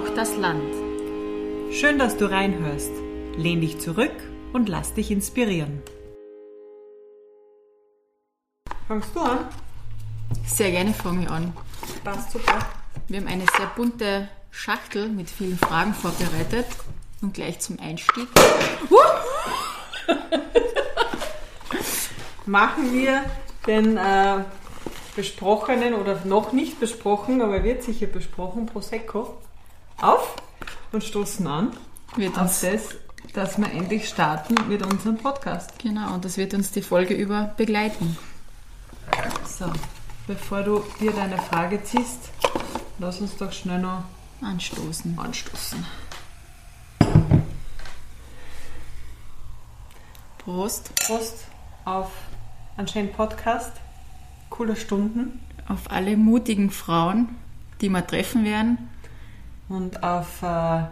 Braucht das Land. Schön, dass du reinhörst. Lehn dich zurück und lass dich inspirieren. Fangst du an? Sehr gerne fange ich an. Passt super. Wir haben eine sehr bunte Schachtel mit vielen Fragen vorbereitet. Und gleich zum Einstieg. Machen wir den äh, besprochenen oder noch nicht besprochen, aber wird sicher besprochen, Prosecco auf und stoßen an Wird auf uns, das, dass wir endlich starten mit unserem Podcast. genau, und das wird uns die Folge über begleiten. So, bevor du dir deine Frage ziehst, lass uns doch schnell noch Anstoßen. anstoßen. Prost Prost auf einen schönen Podcast, coole Stunden auf alle mutigen Frauen, die wir treffen werden. Und auf äh,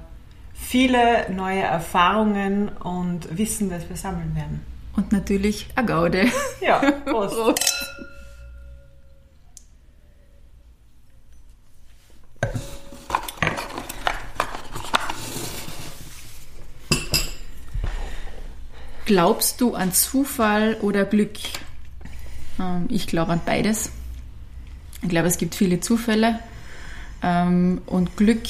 viele neue Erfahrungen und Wissen, das wir sammeln werden. Und natürlich eine Gaude. Ja, Prost. Prost. Glaubst du an Zufall oder Glück? Ähm, ich glaube an beides. Ich glaube, es gibt viele Zufälle. Ähm, und Glück,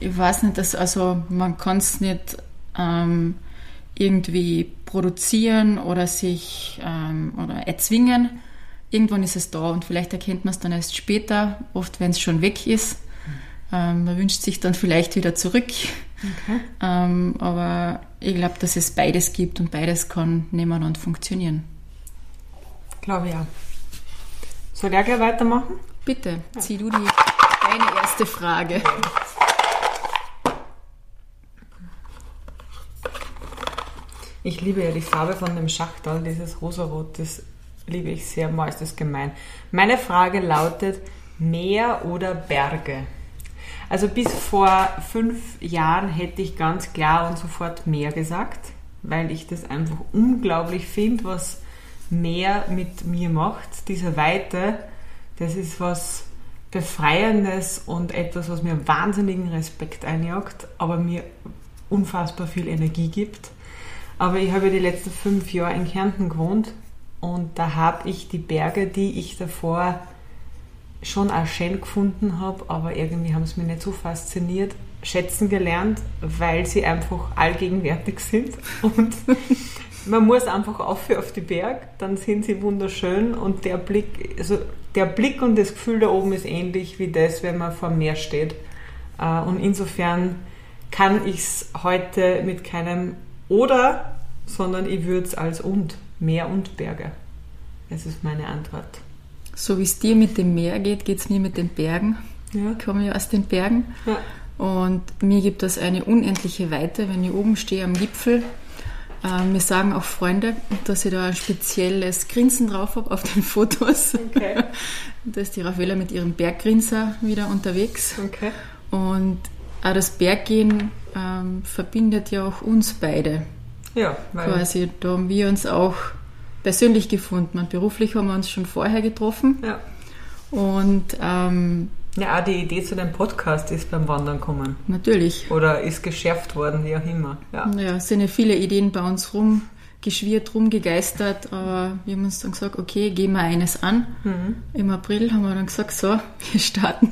ich weiß nicht, dass, also man kann es nicht ähm, irgendwie produzieren oder sich ähm, oder erzwingen. Irgendwann ist es da und vielleicht erkennt man es dann erst später, oft wenn es schon weg ist. Ähm, man wünscht sich dann vielleicht wieder zurück. Ähm, aber ich glaube, dass es beides gibt und beides kann nebeneinander funktionieren. Glaube ja. Soll ich gleich weitermachen? Bitte, zieh du die, deine erste Frage. Ich liebe ja die Farbe von dem Schachtel, dieses rosarot, das liebe ich sehr, mal ist das gemein. Meine Frage lautet, Meer oder Berge? Also bis vor fünf Jahren hätte ich ganz klar und sofort Meer gesagt, weil ich das einfach unglaublich finde, was Meer mit mir macht. Diese Weite, das ist was Befreiendes und etwas, was mir wahnsinnigen Respekt einjagt, aber mir unfassbar viel Energie gibt. Aber ich habe die letzten fünf Jahre in Kärnten gewohnt und da habe ich die Berge, die ich davor schon auch schön gefunden habe, aber irgendwie haben sie mich nicht so fasziniert, schätzen gelernt, weil sie einfach allgegenwärtig sind und man muss einfach auf auf die Berg, dann sind sie wunderschön und der Blick, also der Blick und das Gefühl da oben ist ähnlich wie das, wenn man vor dem Meer steht. Äh, Und insofern kann ich es heute mit keinem oder, sondern ich würde es als und, Meer und Berge. Das ist meine Antwort. So wie es dir mit dem Meer geht, geht es mir mit den Bergen. Ja. Ich komme ja aus den Bergen. Ja. Und mir gibt das eine unendliche Weite, wenn ich oben stehe am Gipfel. Äh, mir sagen auch Freunde, dass ich da ein spezielles Grinsen drauf habe auf den Fotos. Okay. Da ist die Raffaella mit ihrem Berggrinser wieder unterwegs. Okay. Und auch das Berggehen ähm, verbindet ja auch uns beide. Ja, weil Quasi, da haben wir uns auch persönlich gefunden. Und beruflich haben wir uns schon vorher getroffen. ja. Und ähm, ja, auch die Idee zu dem Podcast ist beim Wandern gekommen. natürlich, Oder ist geschärft worden, wie auch immer. Ja. ja, es sind ja viele Ideen bei uns rumgeschwirrt, rumgegeistert, aber wir haben uns dann gesagt, okay, gehen wir eines an. Mhm. Im April haben wir dann gesagt, so, wir starten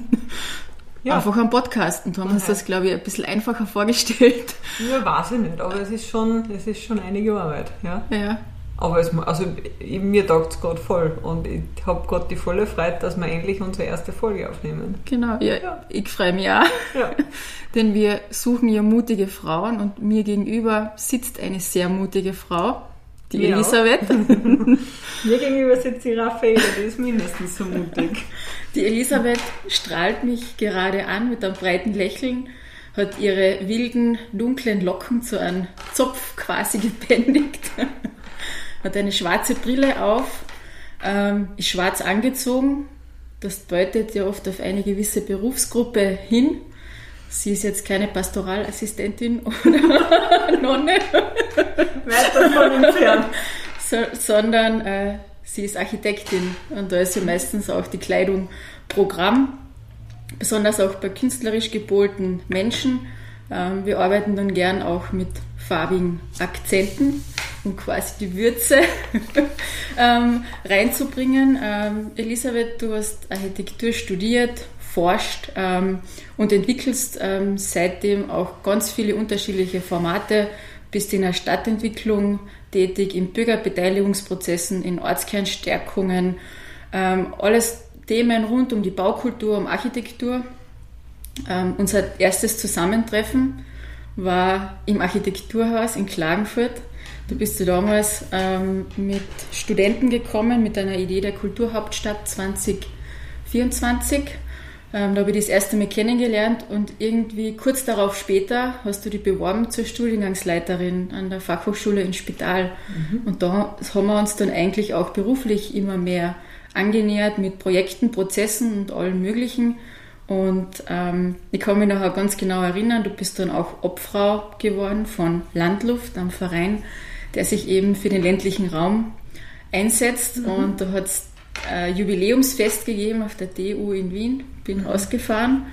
Ja. einfach am Podcast und haben uns Okay. das, glaube ich, ein bisschen einfacher vorgestellt. ja, weiß ich nicht, aber es ist schon, es ist schon einige Arbeit. Ja. Ja, Aber es, also, ich- mir taugt es gerade voll und ich habe gerade die volle Freude, dass wir endlich unsere erste Folge aufnehmen. genau, ja, Ja. ich freue mich auch. Ja. Denn wir suchen ja mutige Frauen und mir gegenüber sitzt eine sehr mutige Frau, die Mir. Elisabeth. Mir gegenüber sitzt die Raffaele, die ist mindestens so mutig. Die Elisabeth strahlt mich gerade an mit einem breiten Lächeln, hat ihre wilden, dunklen Locken zu einem Zopf quasi gebändigt, hat eine schwarze Brille auf, ähm, ist schwarz angezogen. Das deutet ja oft auf eine gewisse Berufsgruppe hin. Sie ist jetzt keine Pastoralassistentin oder Nonne, Weit davon entfernt. so, sondern äh, sie ist Architektin und da ist ja meistens auch die Kleidung Programm. besonders auch bei künstlerisch gebolten Menschen. Ähm, wir arbeiten dann gern auch mit farbigen Akzenten, um quasi die Würze ähm, reinzubringen. Ähm, Elisabeth, du hast Architektur studiert, forscht ähm, und entwickelst ähm, seitdem auch ganz viele unterschiedliche Formate, bist in der Stadtentwicklung tätig, in Bürgerbeteiligungsprozessen, in Ortskernstärkungen, ähm, alles Themen rund um die Baukultur, um Architektur. Ähm, unser erstes Zusammentreffen war im Architekturhaus in Klagenfurt. Du bist du damals ähm, mit Studenten gekommen mit einer Idee der Kulturhauptstadt 2024. Ähm, da habe ich das erste Mal kennengelernt und irgendwie kurz darauf später hast du dich beworben zur Studiengangsleiterin an der Fachhochschule in Spital. Mhm. Und da haben wir uns dann eigentlich auch beruflich immer mehr angenähert mit Projekten, Prozessen und allem Möglichen. Und ähm, ich kann mich noch ganz genau erinnern, du bist dann auch Obfrau geworden von Landluft, einem Verein, der sich eben für den ländlichen Raum einsetzt. Mhm. Und da hat es äh, Jubiläumsfest gegeben auf der TU in Wien, bin mhm. ausgefahren.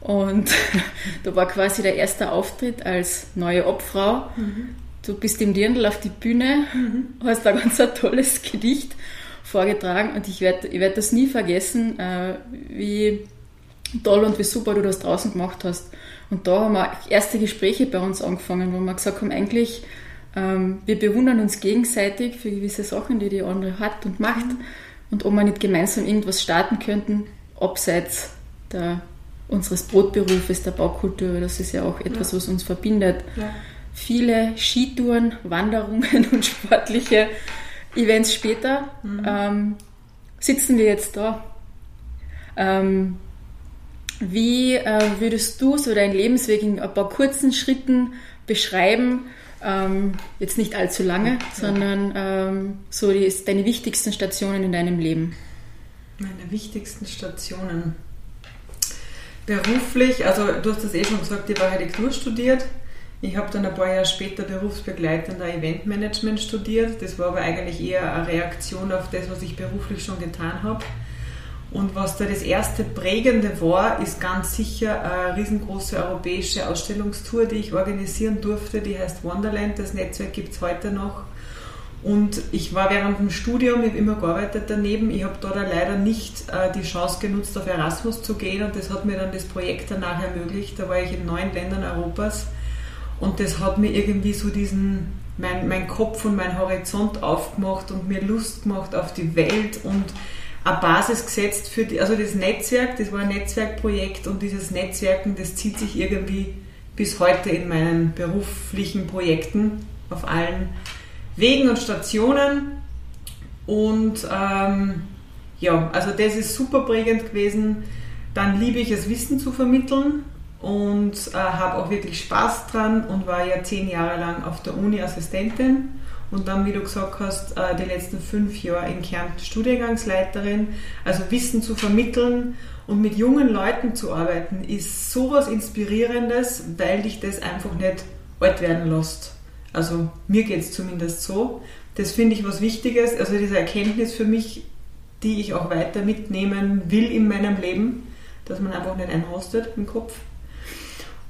Und da war quasi der erste Auftritt als neue Obfrau. Mhm. Du bist im Dirndl auf die Bühne, mhm. hast ein ganz ein tolles Gedicht vorgetragen und ich werde ich werd das nie vergessen, äh, wie toll und wie super du das draußen gemacht hast. Und da haben wir erste Gespräche bei uns angefangen, wo wir gesagt haben, eigentlich, ähm, wir bewundern uns gegenseitig für gewisse Sachen, die die andere hat und macht. Und ob wir nicht gemeinsam irgendwas starten könnten, abseits der, unseres Brotberufes, der Baukultur, das ist ja auch etwas, ja. was uns verbindet. Ja. Viele Skitouren, Wanderungen und sportliche Events später mhm. ähm, sitzen wir jetzt da. Ähm, wie äh, würdest du so deinen Lebensweg in ein paar kurzen Schritten beschreiben? Ähm, jetzt nicht allzu lange, sondern ähm, so die, deine wichtigsten Stationen in deinem Leben. Meine wichtigsten Stationen. Beruflich, also du hast das eh schon gesagt, ich habe Architektur studiert. Ich habe dann ein paar Jahre später berufsbegleitender Eventmanagement studiert. Das war aber eigentlich eher eine Reaktion auf das, was ich beruflich schon getan habe. Und was da das erste Prägende war, ist ganz sicher eine riesengroße europäische Ausstellungstour, die ich organisieren durfte. Die heißt Wonderland. Das Netzwerk gibt es heute noch. Und ich war während dem Studium, ich habe immer gearbeitet daneben. Ich habe da leider nicht äh, die Chance genutzt, auf Erasmus zu gehen. Und das hat mir dann das Projekt danach ermöglicht. Da war ich in neun Ländern Europas und das hat mir irgendwie so diesen, mein, mein Kopf und mein Horizont aufgemacht und mir Lust gemacht auf die Welt und eine Basis gesetzt für die, also das Netzwerk, das war ein Netzwerkprojekt und dieses Netzwerken, das zieht sich irgendwie bis heute in meinen beruflichen Projekten auf allen Wegen und Stationen. Und ähm, ja, also das ist super prägend gewesen. Dann liebe ich es, Wissen zu vermitteln und äh, habe auch wirklich Spaß dran und war ja zehn Jahre lang auf der Uni Assistentin und dann, wie du gesagt hast, äh, die letzten fünf Jahre in Kärnten Studiengangsleiterin. Also Wissen zu vermitteln und mit jungen Leuten zu arbeiten, ist sowas Inspirierendes, weil dich das einfach nicht alt werden lässt. Also mir geht es zumindest so. Das finde ich was Wichtiges, also diese Erkenntnis für mich, die ich auch weiter mitnehmen will in meinem Leben, dass man einfach nicht einrostet im Kopf.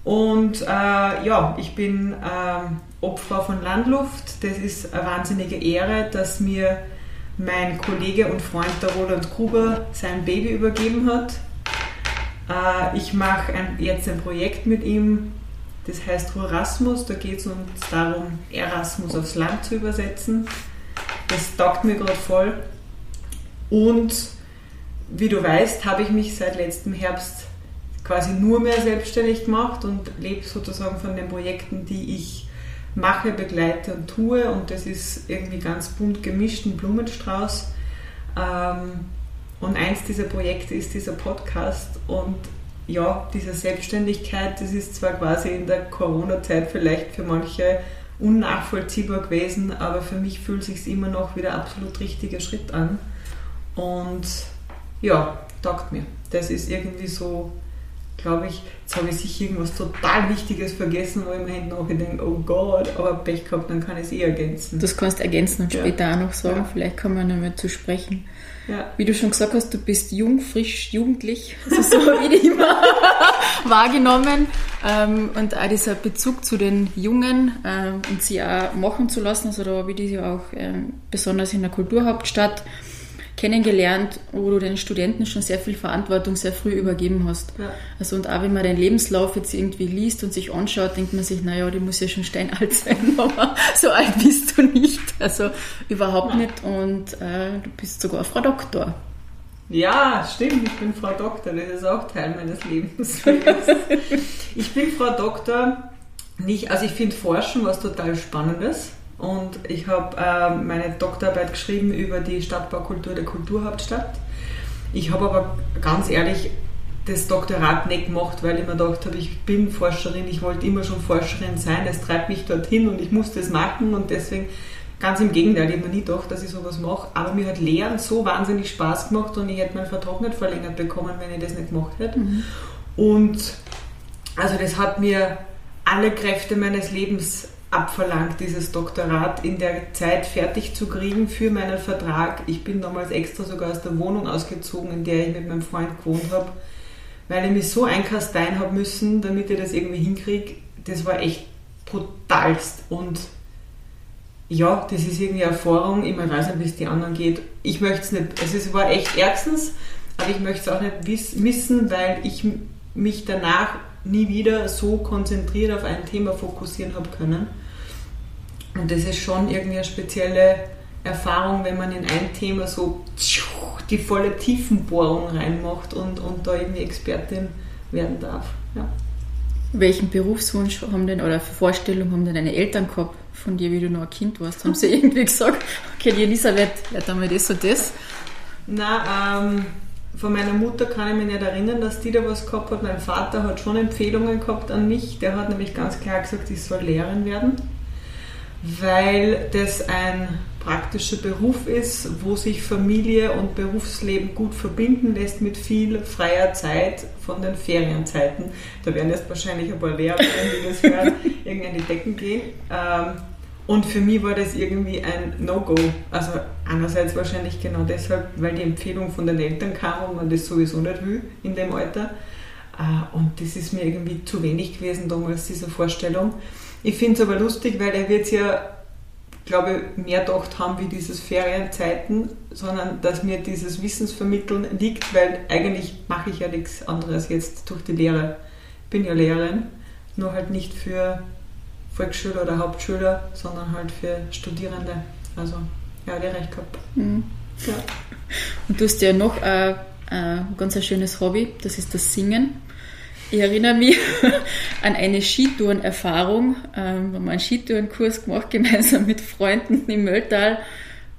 Und äh, ja, ich bin äh, Obfrau von Landluft. Das ist eine wahnsinnige Ehre, dass mir mein Kollege und Freund der Roland Gruber sein Baby übergeben hat. Äh, ich mache jetzt ein Projekt mit ihm, das heißt Rurasmus. Da geht es uns darum, Erasmus aufs Land zu übersetzen. Das taugt mir gerade voll. Und wie du weißt, habe ich mich seit letztem Herbst quasi nur mehr selbstständig gemacht und lebe sozusagen von den Projekten, die ich mache, begleite und tue. Und das ist irgendwie ganz bunt gemischt, ein Blumenstrauß. Ähm, und eins dieser Projekte ist dieser Podcast. Und ja, diese Selbstständigkeit, das ist zwar quasi in der Corona-Zeit vielleicht für manche unnachvollziehbar gewesen, aber für mich fühlt sich immer noch wie der absolut richtige Schritt an. Und ja, taugt mir. Das ist irgendwie so glaube ich, jetzt habe ich sicher irgendwas total Wichtiges vergessen, wo ich mir hinten denke, oh Gott, aber Pech gehabt, dann kann ich es eh ergänzen. Das kannst du ergänzen und Ja. später auch noch sagen. Ja. Vielleicht kommen wir noch mal zu sprechen. Ja. Wie du schon gesagt hast, du bist jung, frisch, jugendlich. Also so habe ich dich immer wahrgenommen. Ähm, und auch dieser Bezug zu den Jungen ähm, und sie auch machen zu lassen. Also da habe ich dich ja auch ähm, besonders in der Kulturhauptstadt kennengelernt, wo du den Studenten schon sehr viel Verantwortung sehr früh übergeben hast. Ja. Also und auch wenn man deinen Lebenslauf jetzt irgendwie liest und sich anschaut, denkt man sich, naja, die muss ja schon steinalt sein, aber so alt bist du nicht. Also überhaupt nicht. Und äh, du bist sogar Frau Doktor. Ja, stimmt, ich bin Frau Doktor, das ist auch Teil meines Lebens. ich bin Frau Doktor, nicht, also ich finde Forschen was total Spannendes und ich habe äh, meine Doktorarbeit geschrieben über die Stadtbaukultur der Kulturhauptstadt. Ich habe aber ganz ehrlich das Doktorat nicht gemacht, weil ich mir gedacht habe, ich bin Forscherin, ich wollte immer schon Forscherin sein, es treibt mich dorthin und ich muss das machen und deswegen Ganz im Gegenteil, ich habe mir nie gedacht, dass ich sowas mache, aber mir hat Lehren so wahnsinnig Spaß gemacht und ich hätte meinen Vertrag nicht verlängert bekommen, wenn ich das nicht gemacht hätte. Und also das hat mir alle Kräfte meines Lebens abverlangt, dieses Doktorat in der Zeit fertig zu kriegen für meinen Vertrag. Ich bin damals extra sogar aus der Wohnung ausgezogen, in der ich mit meinem Freund gewohnt habe, weil ich mich so einkasteien habe müssen, damit ich das irgendwie hinkriege. Das war echt brutalst und ja, das ist irgendwie Erfahrung. Ich weiß nicht, wie es die anderen geht. Ich möchte es nicht. Also es war echt ärgstens, aber ich möchte es auch nicht missen, weil ich mich danach nie wieder so konzentriert auf ein Thema fokussieren habe können. Und das ist schon irgendwie eine spezielle Erfahrung, wenn man in ein Thema so die volle Tiefenbohrung reinmacht und, und da irgendwie Expertin werden darf. Ja. Welchen Berufswunsch haben denn oder Vorstellung haben denn deine Eltern gehabt von dir, wie du noch ein Kind warst? Haben sie irgendwie gesagt, okay, die Elisabeth wird einmal das und das? Na, ähm, von meiner Mutter kann ich mich nicht erinnern, dass die da was gehabt hat. Mein Vater hat schon Empfehlungen gehabt an mich. Der hat nämlich ganz klar gesagt, ich soll Lehrerin werden, weil das ein praktischer Beruf ist, wo sich Familie und Berufsleben gut verbinden lässt mit viel freier Zeit von den Ferienzeiten. Da werden jetzt wahrscheinlich ein paar Lehrer, die das hören, irgendwie an die Decken gehen. Ähm, und für mich war das irgendwie ein No-Go. Also einerseits wahrscheinlich genau deshalb, weil die Empfehlung von den Eltern kam und man das sowieso nicht will in dem Alter. Äh, Und das ist mir irgendwie zu wenig gewesen damals, diese Vorstellung. Ich finde es aber lustig, weil er wird ja, glaube ich, mehr gedacht haben wie dieses Ferienzeiten, sondern dass mir dieses Wissensvermitteln liegt, weil eigentlich mache ich ja nichts anderes jetzt durch die Lehre. Ich bin ja Lehrerin, nur halt nicht für Volksschüler oder Hauptschüler, sondern halt für Studierende. Also, ja, der recht gehabt. Mhm. Ja. Und du hast ja noch ein, ein ganz ein schönes Hobby, das ist das Singen. Ich erinnere mich an eine Skitourenerfahrung. Ähm, wir haben einen Skitourenkurs gemacht, gemeinsam mit Freunden im Mölltal.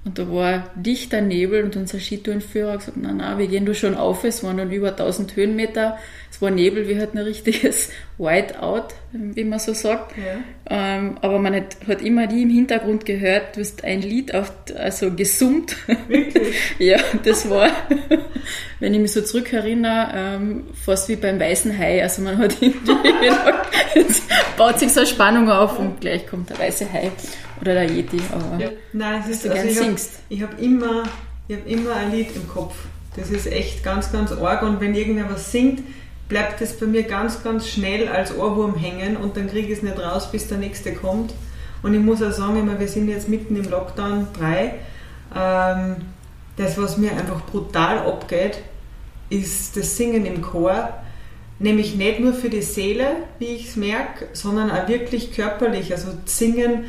Und da war dichter Nebel und unser Skitourenführer hat gesagt, na, na, wir gehen da schon auf. Es waren dann über 1000 Höhenmeter. Es war Nebel, wir hatten ein richtiges Whiteout, wie man so sagt. Ja. Ähm, aber man hat, hat immer die im Hintergrund gehört, du hast ein Lied auf, also gesummt. Wirklich? ja, das war, wenn ich mich so zurückerinnere, ähm, fast wie beim weißen Hai. Also man hat irgendwie gedacht, jetzt baut sich so eine Spannung auf und gleich kommt der weiße Hai oder der Yeti. Aber Ja. Nein, es ist, du also ich habe singst. hab immer, ich hab immer ein Lied im Kopf. Das ist echt ganz, ganz arg. Und wenn irgendwer was singt, bleibt das bei mir ganz, ganz schnell als Ohrwurm hängen und dann kriege ich es nicht raus, bis der nächste kommt. Und ich muss auch sagen, wir sind jetzt mitten im Lockdown 3. Ähm, das, was mir einfach brutal abgeht, ist das Singen im Chor. Nämlich nicht nur für die Seele, wie ich es merke, sondern auch wirklich körperlich. Also Singen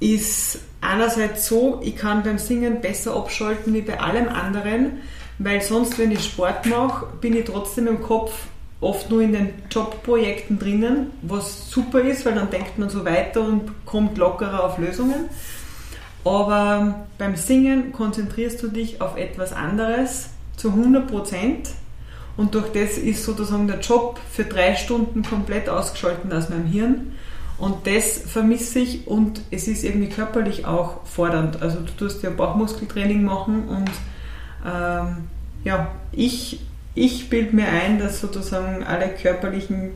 ist einerseits so, ich kann beim Singen besser abschalten wie bei allem anderen, weil sonst, wenn ich Sport mache, bin ich trotzdem im Kopf oft nur in den Jobprojekten drinnen, was super ist, weil dann denkt man so weiter und kommt lockerer auf Lösungen. Aber beim Singen konzentrierst du dich auf etwas anderes zu 100 Prozent und durch das ist sozusagen der Job für drei Stunden komplett ausgeschaltet aus meinem Hirn. Und das vermisse ich und es ist irgendwie körperlich auch fordernd. Also du tust ja Bauchmuskeltraining machen und ähm, ja, ich ich bilde mir ein, dass sozusagen alle körperlichen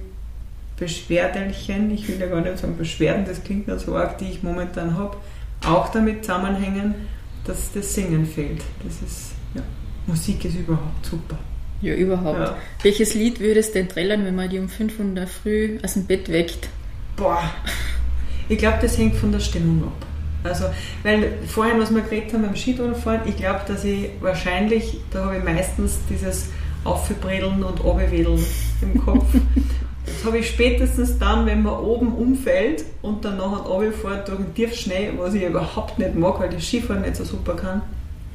Beschwerdelchen, ich will ja gar nicht sagen Beschwerden, das klingt nicht so arg, die ich momentan habe, auch damit zusammenhängen, dass das Singen fehlt. Das ist, ja, Musik ist überhaupt super. Ja, überhaupt. Ja. Welches Lied würdest du denn trällern, wenn man die um 5 Uhr Früh aus dem Bett weckt? Boah, ich glaube, das hängt von der Stimmung ab. Also, weil vorhin, was wir geredet haben beim Skitourenfahren, ich glaube, dass ich wahrscheinlich, da habe ich meistens dieses Aufbredeln und Abwedeln im Kopf. Das habe ich spätestens dann, wenn man oben umfällt und dann nachher runterfährt durch den Tiefschnee, was ich überhaupt nicht mag, weil ich Skifahren nicht so super kann.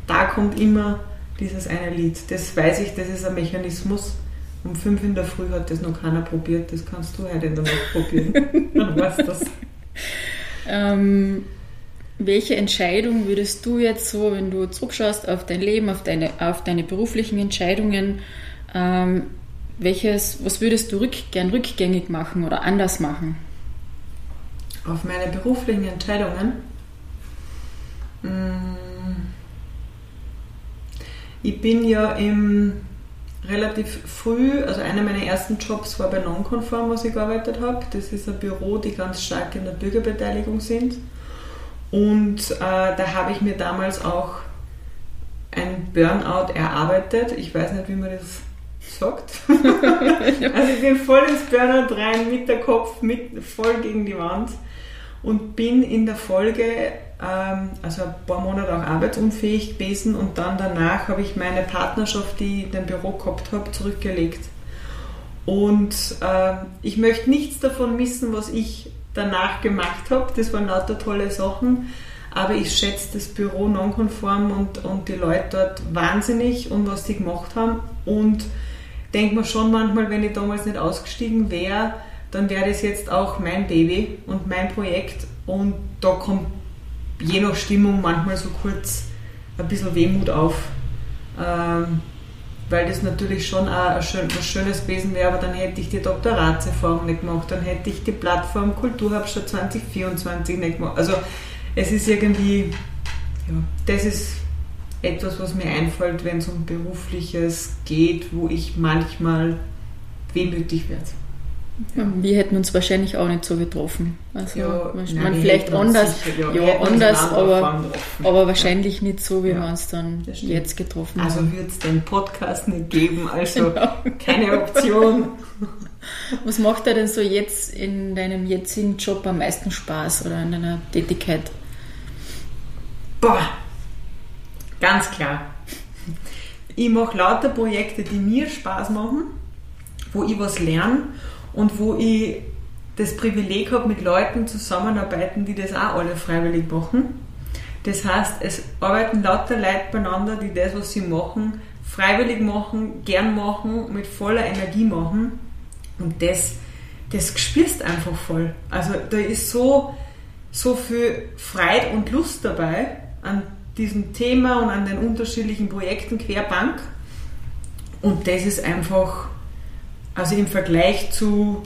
Da kommt immer dieses eine Lied. Das weiß ich, das ist ein Mechanismus. Um fünf in der Früh hat das noch keiner probiert. Das kannst du heute in der Nacht probieren. dann weißt du das. Ähm, welche Entscheidung würdest du jetzt so, wenn du zurückschaust auf dein Leben, auf deine, auf deine beruflichen Entscheidungen, ähm, welches, was würdest du rück, gern rückgängig machen oder anders machen? Auf meine beruflichen Entscheidungen? Mm. Ich bin ja im relativ früh, also einer meiner ersten Jobs war bei Nonconform, wo ich gearbeitet habe. Das ist ein Büro, die ganz stark in der Bürgerbeteiligung sind. Und äh, da habe ich mir damals auch ein Burnout erarbeitet. Ich weiß nicht, wie man das sagt. also ich bin voll ins Burnout rein, mit der Kopf, mit, voll gegen die Wand und bin in der Folge, ähm, also ein paar Monate auch arbeitsunfähig gewesen und dann danach habe ich meine Partnerschaft, die ich in dem Büro gehabt habe, zurückgelegt. Und äh, ich möchte nichts davon missen, was ich danach gemacht habe. Das waren lauter tolle Sachen. Aber ich schätze das Büro nonkonform und, und die Leute dort wahnsinnig und was die gemacht haben. Und denke mir schon manchmal, wenn ich damals nicht ausgestiegen wäre, dann wäre das jetzt auch mein Baby und mein Projekt. Und da kommt je nach Stimmung manchmal so kurz ein bisschen Wehmut auf. Ähm, weil das natürlich schon ein Schönes gewesen wäre, aber dann hätte ich die Doktoratserfahrung nicht gemacht, dann hätte ich die Plattform Kulturhauptstadt 2024 nicht gemacht. Also es ist irgendwie, ja, das ist etwas, was mir einfällt, wenn es um berufliches geht, wo ich manchmal wehmütig werde. Ja. Wir hätten uns wahrscheinlich auch nicht so getroffen. Also ja, man, nein, vielleicht anders, sicher, ja, ja anders, aber, aber wahrscheinlich nicht so, wie wir uns dann jetzt getroffen also haben. Also wird es den Podcast nicht geben, also genau. keine Option. Was macht dir denn so jetzt in deinem jetzigen Job am meisten Spaß oder in deiner Tätigkeit? Boah, ganz klar. Ich mache lauter Projekte, die mir Spaß machen, wo ich was lerne und wo ich das Privileg habe, mit Leuten zusammenarbeiten, die das auch alle freiwillig machen. Das heißt, es arbeiten lauter Leute beieinander, die das, was sie machen, freiwillig machen, gern machen, mit voller Energie machen. Und das, das spürst einfach voll. Also da ist so, so viel Freude und Lust dabei an diesem Thema und an den unterschiedlichen Projekten querbank. Und das ist einfach also im Vergleich zu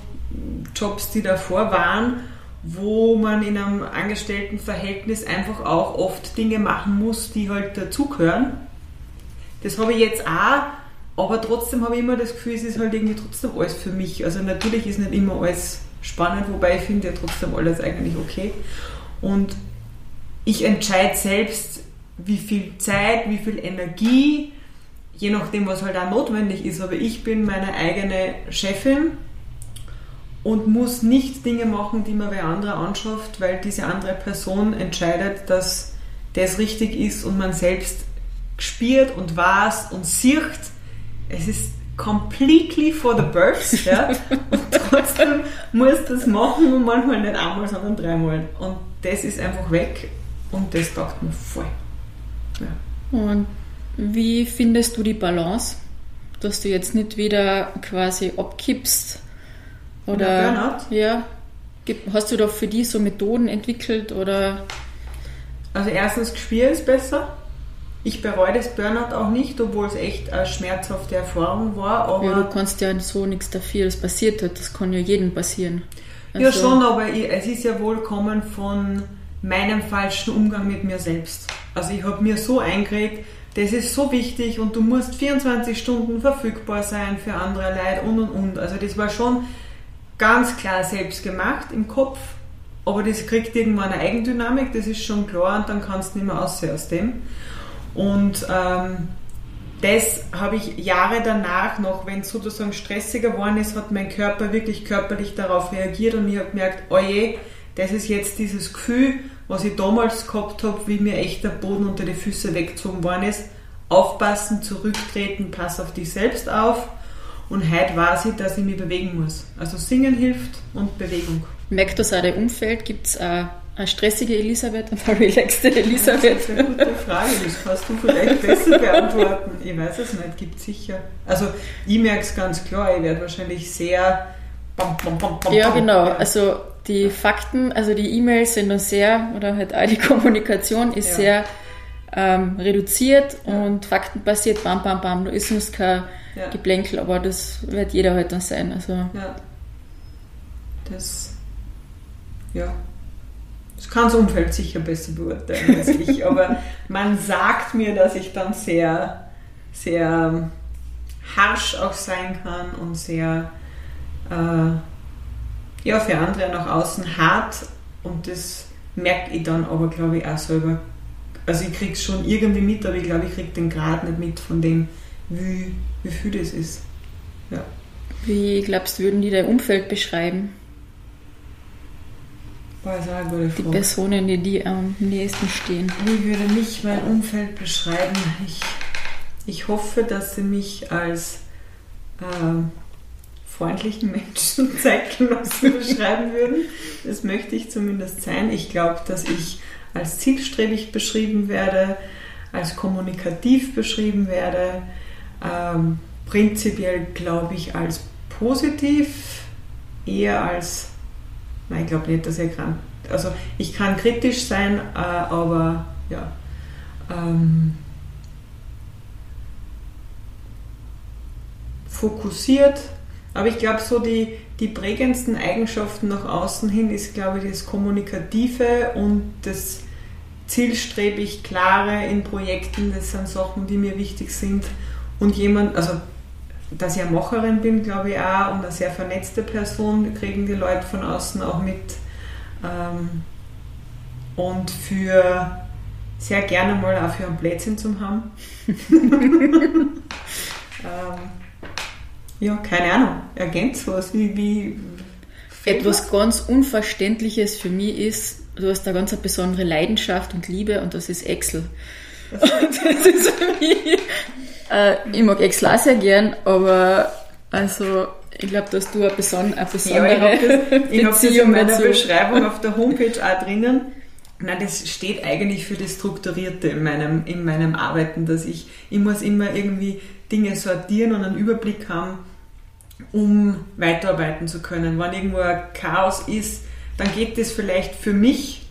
Jobs, die davor waren, wo man in einem Angestelltenverhältnis einfach auch oft Dinge machen muss, die halt dazugehören. Das habe ich jetzt auch, aber trotzdem habe ich immer das Gefühl, es ist halt irgendwie trotzdem alles für mich. Also natürlich ist nicht immer alles spannend, wobei ich finde ja trotzdem alles eigentlich okay. Und ich entscheide selbst, wie viel Zeit, wie viel Energie je nachdem, was halt auch notwendig ist. Aber ich bin meine eigene Chefin und muss nicht Dinge machen, die mir wer andere anschafft, weil diese andere Person entscheidet, dass das richtig ist und man selbst spürt und weiß und sieht. Es ist completely for the birds, ja? und trotzdem muss das machen und manchmal nicht einmal, sondern dreimal. Und das ist einfach weg und das taugt mir voll. Ja. Und wie findest du die Balance, dass du jetzt nicht wieder quasi abkippst? Oder Burnout? Ja. Hast du da für die so Methoden entwickelt oder? Also erstens Gespür ist besser. Ich bereue das Burnout auch nicht, obwohl es echt eine schmerzhafte Erfahrung war. Aber ja, du kannst ja so nichts dafür, das passiert hat. Das kann ja jedem passieren. Also ja, schon, aber es ist ja wohl kommen von meinem falschen Umgang mit mir selbst. Also ich habe mir so eingeredet, das ist so wichtig und du musst 24 Stunden verfügbar sein für andere Leute und und und. Also das war schon ganz klar selbst gemacht im Kopf, aber das kriegt irgendwann eine Eigendynamik, das ist schon klar und dann kannst du nicht mehr aussehen aus dem. Und ähm, das habe ich Jahre danach noch, wenn es sozusagen stressiger geworden ist, hat mein Körper wirklich körperlich darauf reagiert und ich habe gemerkt, oje, oh das ist jetzt dieses Gefühl, was ich damals gehabt habe, wie mir echt der Boden unter die Füße weggezogen worden ist. Aufpassen, zurücktreten, pass auf dich selbst auf. Und heute weiß ich, dass ich mich bewegen muss. Also Singen hilft und Bewegung. Merkt das auch dein Umfeld? Gibt es eine stressige Elisabeth und eine relaxte Elisabeth? Das ist eine gute Frage, das kannst du vielleicht besser beantworten. Ich weiß es nicht, gibt es sicher. Also ich merke es ganz klar, ich werde wahrscheinlich sehr... Bam, bam, bam, ja, genau. Also die Fakten, also die E-Mails sind noch sehr, oder halt auch die Kommunikation ist ja. sehr ähm, reduziert ja. und faktenbasiert, bam, bam, bam. Da ist uns kein ja. Geplänkel, aber das wird jeder halt dann sein. Also. Ja. Das, ja. Das kann das Umfeld sicher besser beurteilen als ich, aber man sagt mir, dass ich dann sehr, sehr harsch auch sein kann und sehr äh, ja, für andere nach außen hart und das merke ich dann aber, glaube ich, auch selber. Also ich kriege es schon irgendwie mit, aber ich glaube, ich kriege den Grad nicht mit von dem, wie, wie viel das ist. Ja. Wie glaubst du, würden die dein Umfeld beschreiben? Boah, ist eine gute Frage. Die Personen, die dir am nächsten stehen. Wie würde mich mein Umfeld beschreiben? Ich, ich hoffe, dass sie mich als äh, freundlichen Menschen Zeitgenossen beschreiben würden. Das möchte ich zumindest sein. Ich glaube, dass ich als zielstrebig beschrieben werde, als kommunikativ beschrieben werde. Ähm, prinzipiell glaube ich als positiv, eher als, nein, ich glaube nicht, dass er kann. Also ich kann kritisch sein, äh, aber ja. Ähm, fokussiert, aber ich glaube, so die, die prägendsten Eigenschaften nach außen hin ist, glaube ich, das Kommunikative und das zielstrebig Klare in Projekten. Das sind Sachen, die mir wichtig sind. Und jemand, also dass ich eine Macherin bin, glaube ich auch, und eine sehr vernetzte Person, kriegen die Leute von außen auch mit. Ähm, und für sehr gerne mal auch für einen Plätzchen zu haben. ja, keine Ahnung. Ergänzt was? Wie, wie Etwas ganz Unverständliches für mich ist, du hast da ganz eine besondere Leidenschaft und Liebe und das ist Excel. Und das ist für mich, äh, ich mag Excel auch sehr gern, aber also ich glaube, dass du eine, beson eine besondere ja, ich habe das, ich hab das in meiner Beschreibung auf der Homepage auch drinnen. Nein, das steht eigentlich für das Strukturierte in meinem, in meinem Arbeiten, dass ich, ich muss immer irgendwie Dinge sortieren und einen Überblick haben, um weiterarbeiten zu können. Wenn irgendwo ein Chaos ist, dann geht das vielleicht für mich,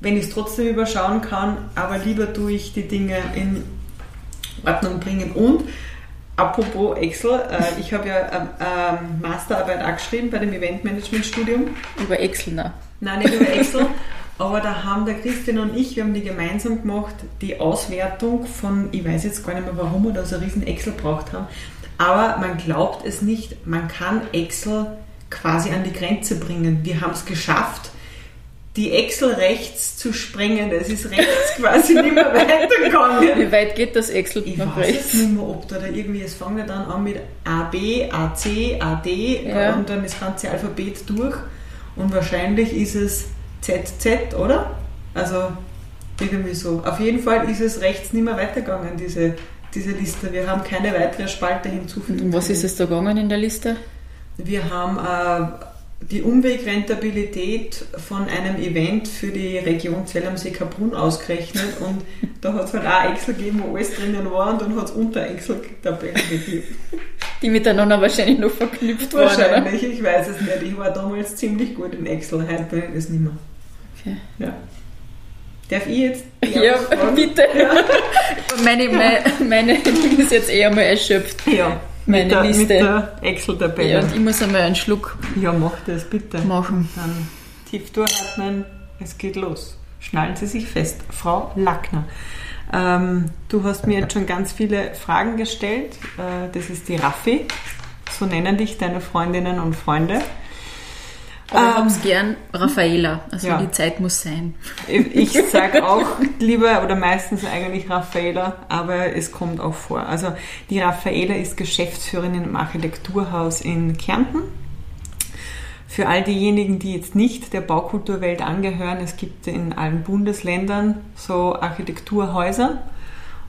wenn ich es trotzdem überschauen kann, aber lieber tue ich die Dinge in Ordnung bringen. Und apropos Excel, äh, ich habe ja eine Masterarbeit auch geschrieben bei dem Eventmanagement-Studium. Über Excel, ne? Nein, nicht über Excel. Aber da haben der Christian und ich, wir haben die gemeinsam gemacht, die Auswertung von, ich weiß jetzt gar nicht mehr, warum wir da so einen riesen Excel braucht haben, aber man glaubt es nicht, man kann Excel quasi an die Grenze bringen. Wir haben es geschafft, die Excel rechts zu sprengen. Das ist rechts quasi nicht mehr weitergegangen. Wie weit geht das Excel ich nach rechts? Ich weiß nicht mehr, ob da, da irgendwie, es fängt ja dann an mit AB, AC, AD ja. und dann das ganze Alphabet durch. Und wahrscheinlich ist es ZZ, oder? Also irgendwie so. Auf jeden Fall ist es rechts nicht mehr weitergegangen, diese, diese Liste. Wir haben keine weitere Spalte hinzufügen. Und was ist es da gegangen in der Liste? Wir haben äh, die Umwegrentabilität von einem Event für die Region Zell am See Kaprun ausgerechnet und da hat es halt auch Excel gegeben, wo alles drinnen war und dann hat es unter Excel-Tabellen gegeben. Die miteinander wahrscheinlich noch verknüpft waren. Wahrscheinlich, ich weiß es nicht. Ich war damals ziemlich gut in Excel, heute bin ich es nicht mehr. Okay. Ja. Darf ich jetzt? Ja, bitte. Ja. meine, meine, meine ist jetzt eher mal erschöpft. Ja. Meine mit der, Liste. Mit der Excel-Tabelle. Ja, und ich muss einmal einen Schluck ja, mach das bitte. machen. Dann tief durchatmen, es geht los. Schnallen Sie sich fest. Frau Lackner. Ähm, du hast mir jetzt schon ganz viele Fragen gestellt. Äh, das ist die Raffi. So nennen dich deine Freundinnen und Freunde. Aber ich habe es gern Raffaela, also ja. die Zeit muss sein. Ich sage auch lieber oder meistens eigentlich Raffaela, aber es kommt auch vor. Also die Raffaela ist Geschäftsführerin im Architekturhaus in Kärnten. Für all diejenigen, die jetzt nicht der Baukulturwelt angehören, es gibt in allen Bundesländern so Architekturhäuser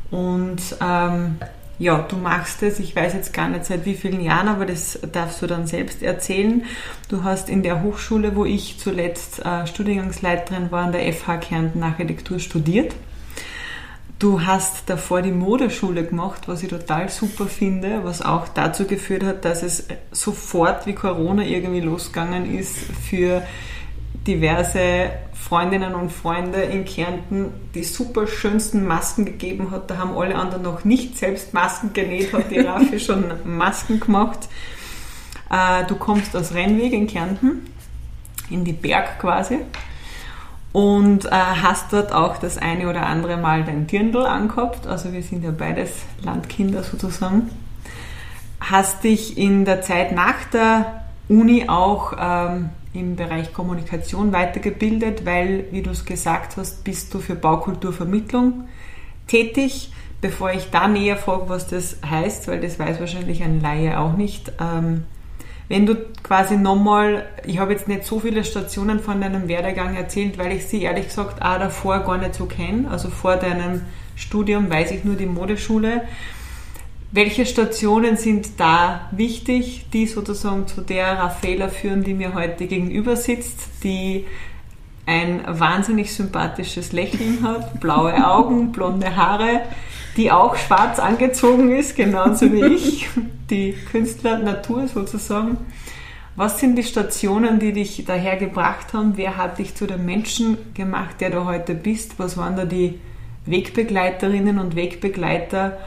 und ähm, ja, du machst es, ich weiß jetzt gar nicht seit wie vielen Jahren, aber das darfst du dann selbst erzählen. Du hast in der Hochschule, wo ich zuletzt äh, Studiengangsleiterin war, an der FH Kärnten Architektur studiert. Du hast davor die Modeschule gemacht, was ich total super finde, was auch dazu geführt hat, dass es sofort wie Corona irgendwie losgegangen ist für diverse Freundinnen und Freunde in Kärnten die super schönsten Masken gegeben hat. Da haben alle anderen noch nicht selbst Masken genäht, hat die Raffi schon Masken gemacht. Äh, du kommst aus Rennweg in Kärnten, in die Berg quasi. Und äh, hast dort auch das eine oder andere Mal dein Dirndl angehabt. Also wir sind ja beides Landkinder sozusagen. Hast dich in der Zeit nach der Uni auch ähm, im Bereich Kommunikation weitergebildet, weil, wie du es gesagt hast, bist du für Baukulturvermittlung tätig. Bevor ich da näher frage, was das heißt, weil das weiß wahrscheinlich ein Laie auch nicht. Ähm, wenn du quasi nochmal, ich habe jetzt nicht so viele Stationen von deinem Werdegang erzählt, weil ich sie ehrlich gesagt auch davor gar nicht so kenne. Also vor deinem Studium weiß ich nur die Modeschule. Welche Stationen sind da wichtig, die sozusagen zu der Raffaela führen, die mir heute gegenüber sitzt, die ein wahnsinnig sympathisches Lächeln hat, blaue Augen, blonde Haare, die auch schwarz angezogen ist, genauso wie ich, die Künstler Natur sozusagen. Was sind die Stationen, die dich daher gebracht haben? Wer hat dich zu dem Menschen gemacht, der du heute bist? Was waren da die Wegbegleiterinnen und Wegbegleiter?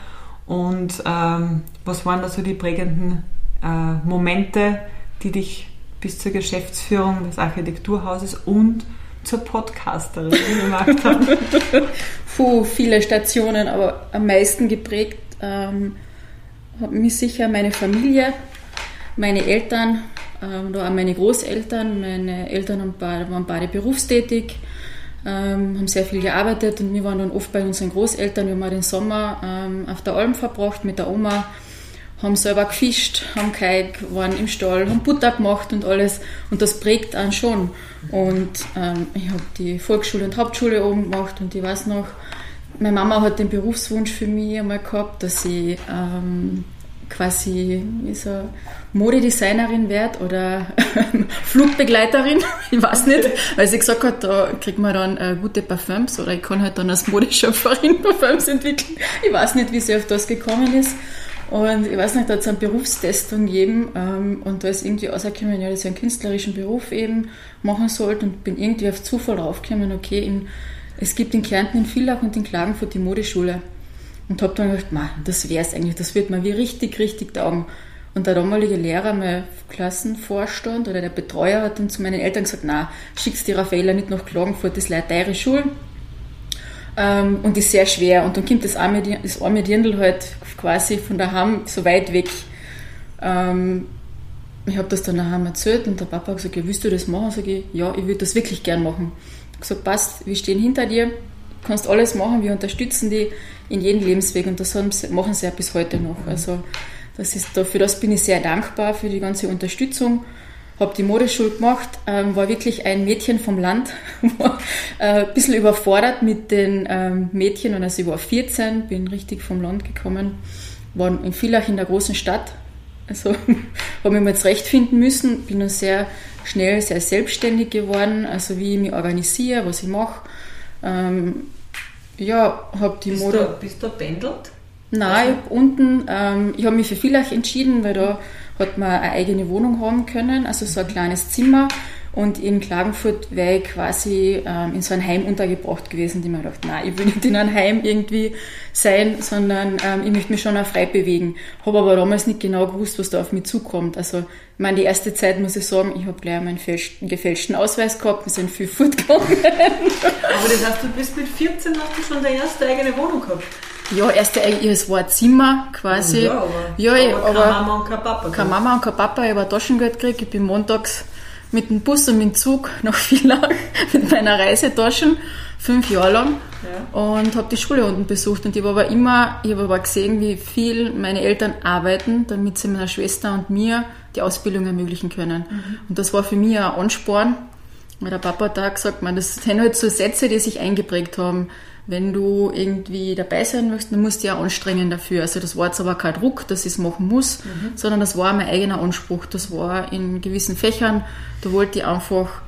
Und ähm, was waren da so die prägenden äh, Momente, die dich bis zur Geschäftsführung des Architekturhauses und zur Podcasterin gemacht haben? Puh, viele Stationen, aber am meisten geprägt ähm, hat mich sicher meine Familie, meine Eltern, ähm, da auch meine Großeltern. Meine Eltern waren beide berufstätig ähm, haben sehr viel gearbeitet und wir waren dann oft bei unseren Großeltern. Wir haben den Sommer ähm, auf der Alm verbracht mit der Oma, haben selber gefischt, haben Kalk, waren im Stall, haben Butter gemacht und alles. Und das prägt einen schon. Und ähm, ich habe die Volksschule und Hauptschule oben gemacht und ich weiß noch, meine Mama hat den Berufswunsch für mich einmal gehabt, dass ich ähm, quasi wie so Modedesignerin werde oder Flugbegleiterin, ich weiß nicht, weil sie gesagt hat, da kriegt man dann äh, gute Parfums oder ich kann halt dann als Modeschöpferin Parfums entwickeln. Ich weiß nicht, wie sie auf das gekommen ist. Und ich weiß nicht, da hat es eine Berufstestung gegeben ähm, und da ist irgendwie rausgekommen, ja, dass ich einen künstlerischen Beruf eben machen sollte und bin irgendwie auf Zufall draufgekommen, okay, in, es gibt in Kärnten, in Villach und in Klagenfurt die Modeschule. Und habe dann gedacht, das wäre es eigentlich, das wird mir wie richtig, richtig taugen. Und der damalige Lehrer, mein Klassenvorstand oder der Betreuer hat dann zu meinen Eltern gesagt, na, schickst die Raffaella nicht nach Klagenfurt, das leider teure Schule. Ähm, und ist sehr schwer. Und dann kommt das arme, das arme Dirndl halt quasi von daheim so weit weg. Ähm, ich habe das dann daheim erzählt und der Papa hat gesagt, ja, willst du das machen? Sag ich, ja, ich würde das wirklich gern machen. Ich gesagt, passt, wir stehen hinter dir, kannst alles machen, wir unterstützen die in jedem Lebensweg und das machen sie ja bis heute noch. Also das ist, dafür das bin ich sehr dankbar für die ganze Unterstützung. Habe die Modeschule gemacht, ähm, war wirklich ein Mädchen vom Land, war äh, ein bisschen überfordert mit den ähm, Mädchen und also ich war 14, bin richtig vom Land gekommen, war in Villach in der großen Stadt, also habe mich mal zurechtfinden müssen, bin dann sehr schnell sehr selbstständig geworden, also wie ich mich organisiere, was ich mache. Ähm, ja, habe die bist Mode. Du, bist du pendelt? Nein, ich habe unten, ähm, ich habe mich für Villach entschieden, weil da hat man eine eigene Wohnung haben können, also so ein kleines Zimmer. Und in Klagenfurt wäre ich quasi ähm, in so ein Heim untergebracht gewesen, die mir gedacht, nein, ich will nicht in einem Heim irgendwie sein, sondern ähm, ich möchte mich schon auch frei bewegen. Habe aber damals nicht genau gewusst, was da auf mich zukommt. Also, ich meine, die erste Zeit muss ich sagen, ich habe gleich meinen gefälschten Ausweis gehabt, wir sind viel fortgegangen. aber das heißt, du bist mit 14 hast du schon deine erste eigene Wohnung gehabt? Ja, erste, es war ein Zimmer quasi. Ja, aber, ja, aber, aber keine Mama und kein Papa. Keine Mama und kein Papa, ich habe Taschengeld gekriegt, ich bin montags mit dem Bus und mit dem Zug nach Villach mit meiner Reisetaschen, fünf Jahre lang ja. und habe die Schule unten besucht und ich habe aber immer, ich habe aber gesehen, wie viel meine Eltern arbeiten, damit sie meiner Schwester und mir die Ausbildung ermöglichen können. Mhm. Und das war für mich ein Ansporn, weil der Papa hat da gesagt, man, das sind halt so Sätze, die sich eingeprägt haben wenn du irgendwie dabei sein möchtest, dann musst du ja anstrengen dafür. Also das war jetzt aber kein Druck, dass ich es machen muss, mhm. sondern das war mein eigener Anspruch. Das war in gewissen Fächern, da wollte ich einfach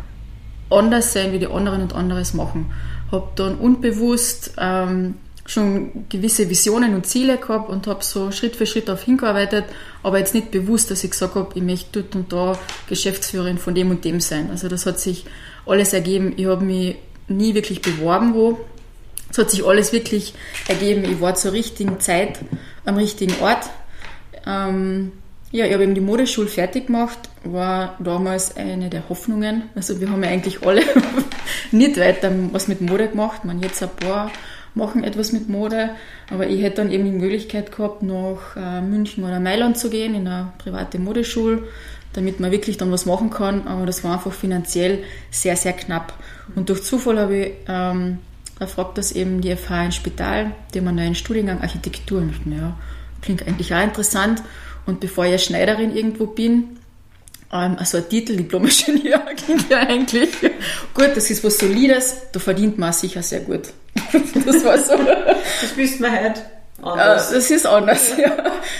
anders sein, wie die anderen und anderes machen. Habe dann unbewusst ähm, schon gewisse Visionen und Ziele gehabt und habe so Schritt für Schritt darauf hingearbeitet, aber jetzt nicht bewusst, dass ich gesagt habe, ich möchte dort und da Geschäftsführerin von dem und dem sein. Also das hat sich alles ergeben. Ich habe mich nie wirklich beworben wo, es hat sich alles wirklich ergeben. Ich war zur richtigen Zeit am richtigen Ort. Ähm, ja, ich habe eben die Modeschule fertig gemacht, war damals eine der Hoffnungen. Also wir haben ja eigentlich alle nicht weiter was mit Mode gemacht. Man jetzt ein paar machen etwas mit Mode, aber ich hätte dann eben die Möglichkeit gehabt, nach äh, München oder Mailand zu gehen in eine private Modeschule, damit man wirklich dann was machen kann. Aber das war einfach finanziell sehr, sehr knapp. Und durch Zufall habe ich ähm, da fragt das eben die FH in Spital, die haben einen neuen Studiengang Architektur. Und ja, klingt eigentlich auch interessant. Und bevor ich Schneiderin irgendwo bin, ähm, also ein Titel, Diplom-Ingenieur, klingt ja eigentlich gut, das ist was Solides, da verdient man sicher sehr gut. das war so. Das wissen wir heute. Anders. das ist anders, ja.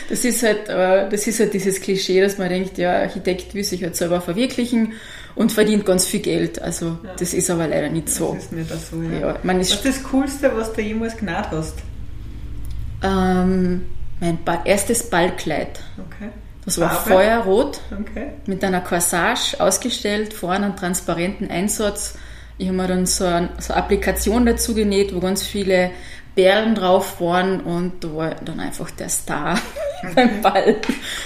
Das ist halt, äh, das ist halt dieses Klischee, dass man denkt, ja, Architekt will sich halt selber verwirklichen und verdient ganz viel Geld. Also ja. das ist aber leider nicht so. Das ist nicht so, ja. ja man ist was ist das Coolste, was du jemals genannt hast? Ähm, mein ba erstes Ballkleid. Okay. Das war Farbe. feuerrot, okay. mit einer Corsage ausgestellt, vorne einen transparenten Einsatz. Ich habe mir dann so eine, so eine Applikation dazu genäht, wo ganz viele Perlen drauf waren und da war dann einfach der Star beim Ball.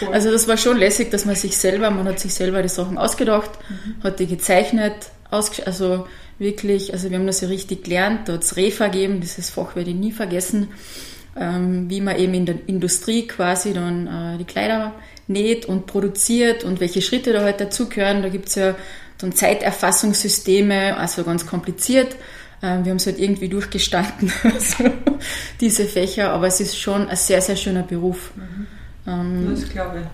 Cool. Also das war schon lässig, dass man sich selber, man hat sich selber die Sachen ausgedacht, mhm. hat die gezeichnet, also wirklich, also wir haben das ja richtig gelernt, da hat es Refa gegeben, dieses Fach werde ich nie vergessen, ähm, wie man eben in der Industrie quasi dann äh, die Kleider näht und produziert und welche Schritte da halt dazugehören. Da gibt es ja dann Zeiterfassungssysteme, also ganz kompliziert. Ähm, wir haben es halt irgendwie durchgestanden, also diese Fächer, aber es ist schon ein sehr, sehr schöner Beruf. Mhm. Ähm, das glaube ich.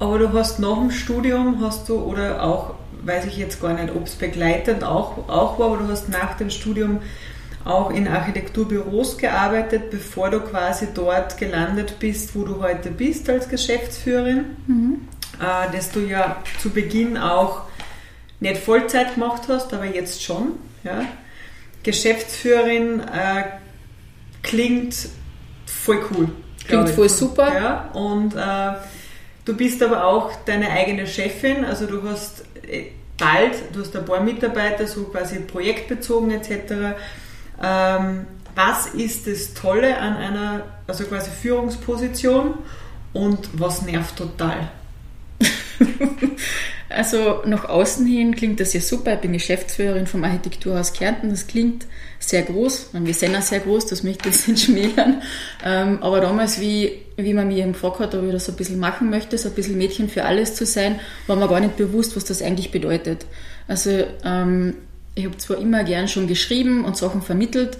Aber du hast nach dem Studium, hast du, oder auch, weiß ich jetzt gar nicht, ob es begleitend auch, auch war, aber du hast nach dem Studium auch in Architekturbüros gearbeitet, bevor du quasi dort gelandet bist, wo du heute bist als Geschäftsführerin, mhm. äh, dass du ja zu Beginn auch nicht Vollzeit gemacht hast, aber jetzt schon. Ja? Geschäftsführerin äh, klingt voll cool. Klingt voll super. Ja? Und äh, du bist aber auch deine eigene Chefin, also du hast äh, bald, du hast ein paar Mitarbeiter, so quasi projektbezogen etc. Ähm, was ist das Tolle an einer, also quasi Führungsposition und was nervt total? Also nach außen hin klingt das ja super. Ich bin Geschäftsführerin vom Architekturhaus Kärnten. Das klingt sehr groß. Wir sind auch sehr groß, das möchte ich jetzt nicht schmälern. Ähm, aber damals, wie, wie man mir gefragt hat, ob ich das ein bisschen machen möchte, so ein bisschen Mädchen für alles zu sein, war mir gar nicht bewusst, was das eigentlich bedeutet. Also ähm, ich habe zwar immer gern schon geschrieben und Sachen vermittelt,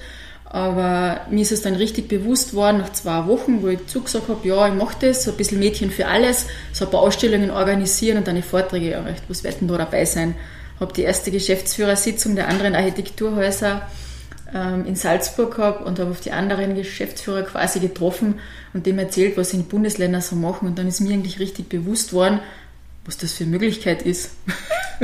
aber mir ist es dann richtig bewusst worden, nach zwei Wochen, wo ich zugesagt habe, ja, ich mache das, so ein bisschen Mädchen für alles, so ein paar Ausstellungen organisieren und dann die Vorträge, ja, was wird denn da dabei sein? Habe die erste Geschäftsführersitzung der anderen Architekturhäuser ähm, in Salzburg gehabt und habe auf die anderen Geschäftsführer quasi getroffen und dem erzählt, was sie in Bundesländern so machen. Und dann ist mir eigentlich richtig bewusst worden, was das für eine Möglichkeit ist.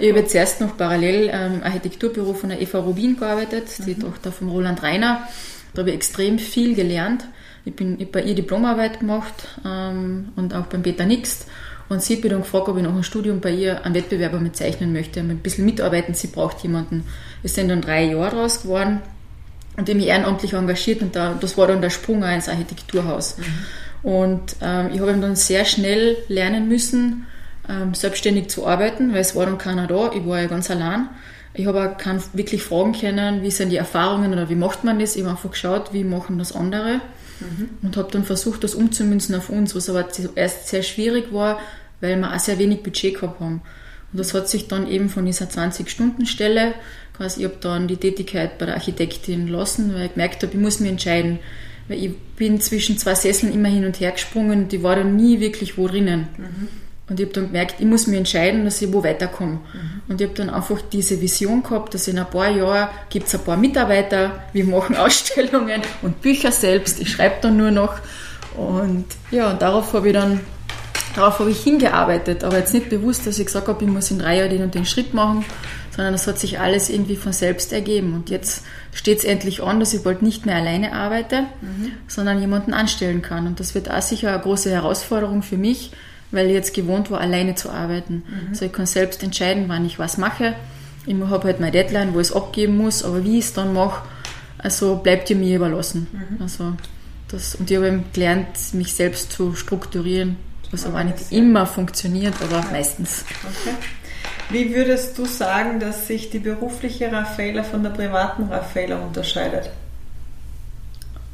ich habe jetzt erst noch parallel ähm, Architekturbüro von der Eva Rubin gearbeitet, die mhm. Tochter von Roland Reiner. Da habe ich extrem viel gelernt. Ich bin ich bei ihr Diplomarbeit gemacht ähm, und auch beim Peter Nixt. Und sie hat mich dann gefragt, ob ich nach dem Studium bei ihr einen Wettbewerber mit zeichnen möchte, ein bisschen mitarbeiten. Sie braucht jemanden. Es sind dann drei Jahre draus geworden und ich mich ehrenamtlich engagiert und da, das war dann der Sprung ins Architekturhaus. Mhm. Und ähm, ich habe dann sehr schnell lernen müssen, ähm, selbstständig zu arbeiten, weil es war dann keiner da, ich war ja ganz allein. Ich habe auch keinen wirklich fragen können, wie sind die Erfahrungen oder wie macht man das. Ich habe einfach geschaut, wie machen das andere mhm. und habe dann versucht, das umzumünzen auf uns, was aber erst sehr schwierig war, weil wir auch sehr wenig Budget gehabt haben. Und das hat sich dann eben von dieser 20-Stunden-Stelle, quasi, ich habe dann die Tätigkeit bei der Architektin lassen, weil ich gemerkt habe, ich muss mich entscheiden. Weil ich bin zwischen zwei Sesseln immer hin und her gesprungen die war dann nie wirklich wo drinnen. Mhm. Und ich habe dann gemerkt, ich muss mich entscheiden, dass ich wo weiterkomme. Mhm. Und ich habe dann einfach diese Vision gehabt, dass in ein paar Jahren gibt es ein paar Mitarbeiter, wir machen Ausstellungen und Bücher selbst, ich schreibe dann nur noch. Und ja, und darauf habe ich dann darauf habe ich hingearbeitet, aber jetzt nicht bewusst, dass ich gesagt habe, ich muss in drei Jahren den und den Schritt machen, sondern das hat sich alles irgendwie von selbst ergeben. Und jetzt steht es endlich an, dass ich bald nicht mehr alleine arbeite, mhm. sondern jemanden anstellen kann. Und das wird auch sicher eine große Herausforderung für mich, weil ich jetzt gewohnt war, alleine zu arbeiten. Mhm. Also ich kann selbst entscheiden, wann ich was mache. Ich habe halt meine Deadline, wo ich es abgeben muss, aber wie ich es dann mache, also bleibt ihr mir überlassen. Mhm. Also das, und ich habe eben gelernt, mich selbst zu strukturieren, was aber nicht immer funktioniert, aber ja. meistens. Okay. Wie würdest du sagen, dass sich die berufliche Raffaela von der privaten Raffaela unterscheidet?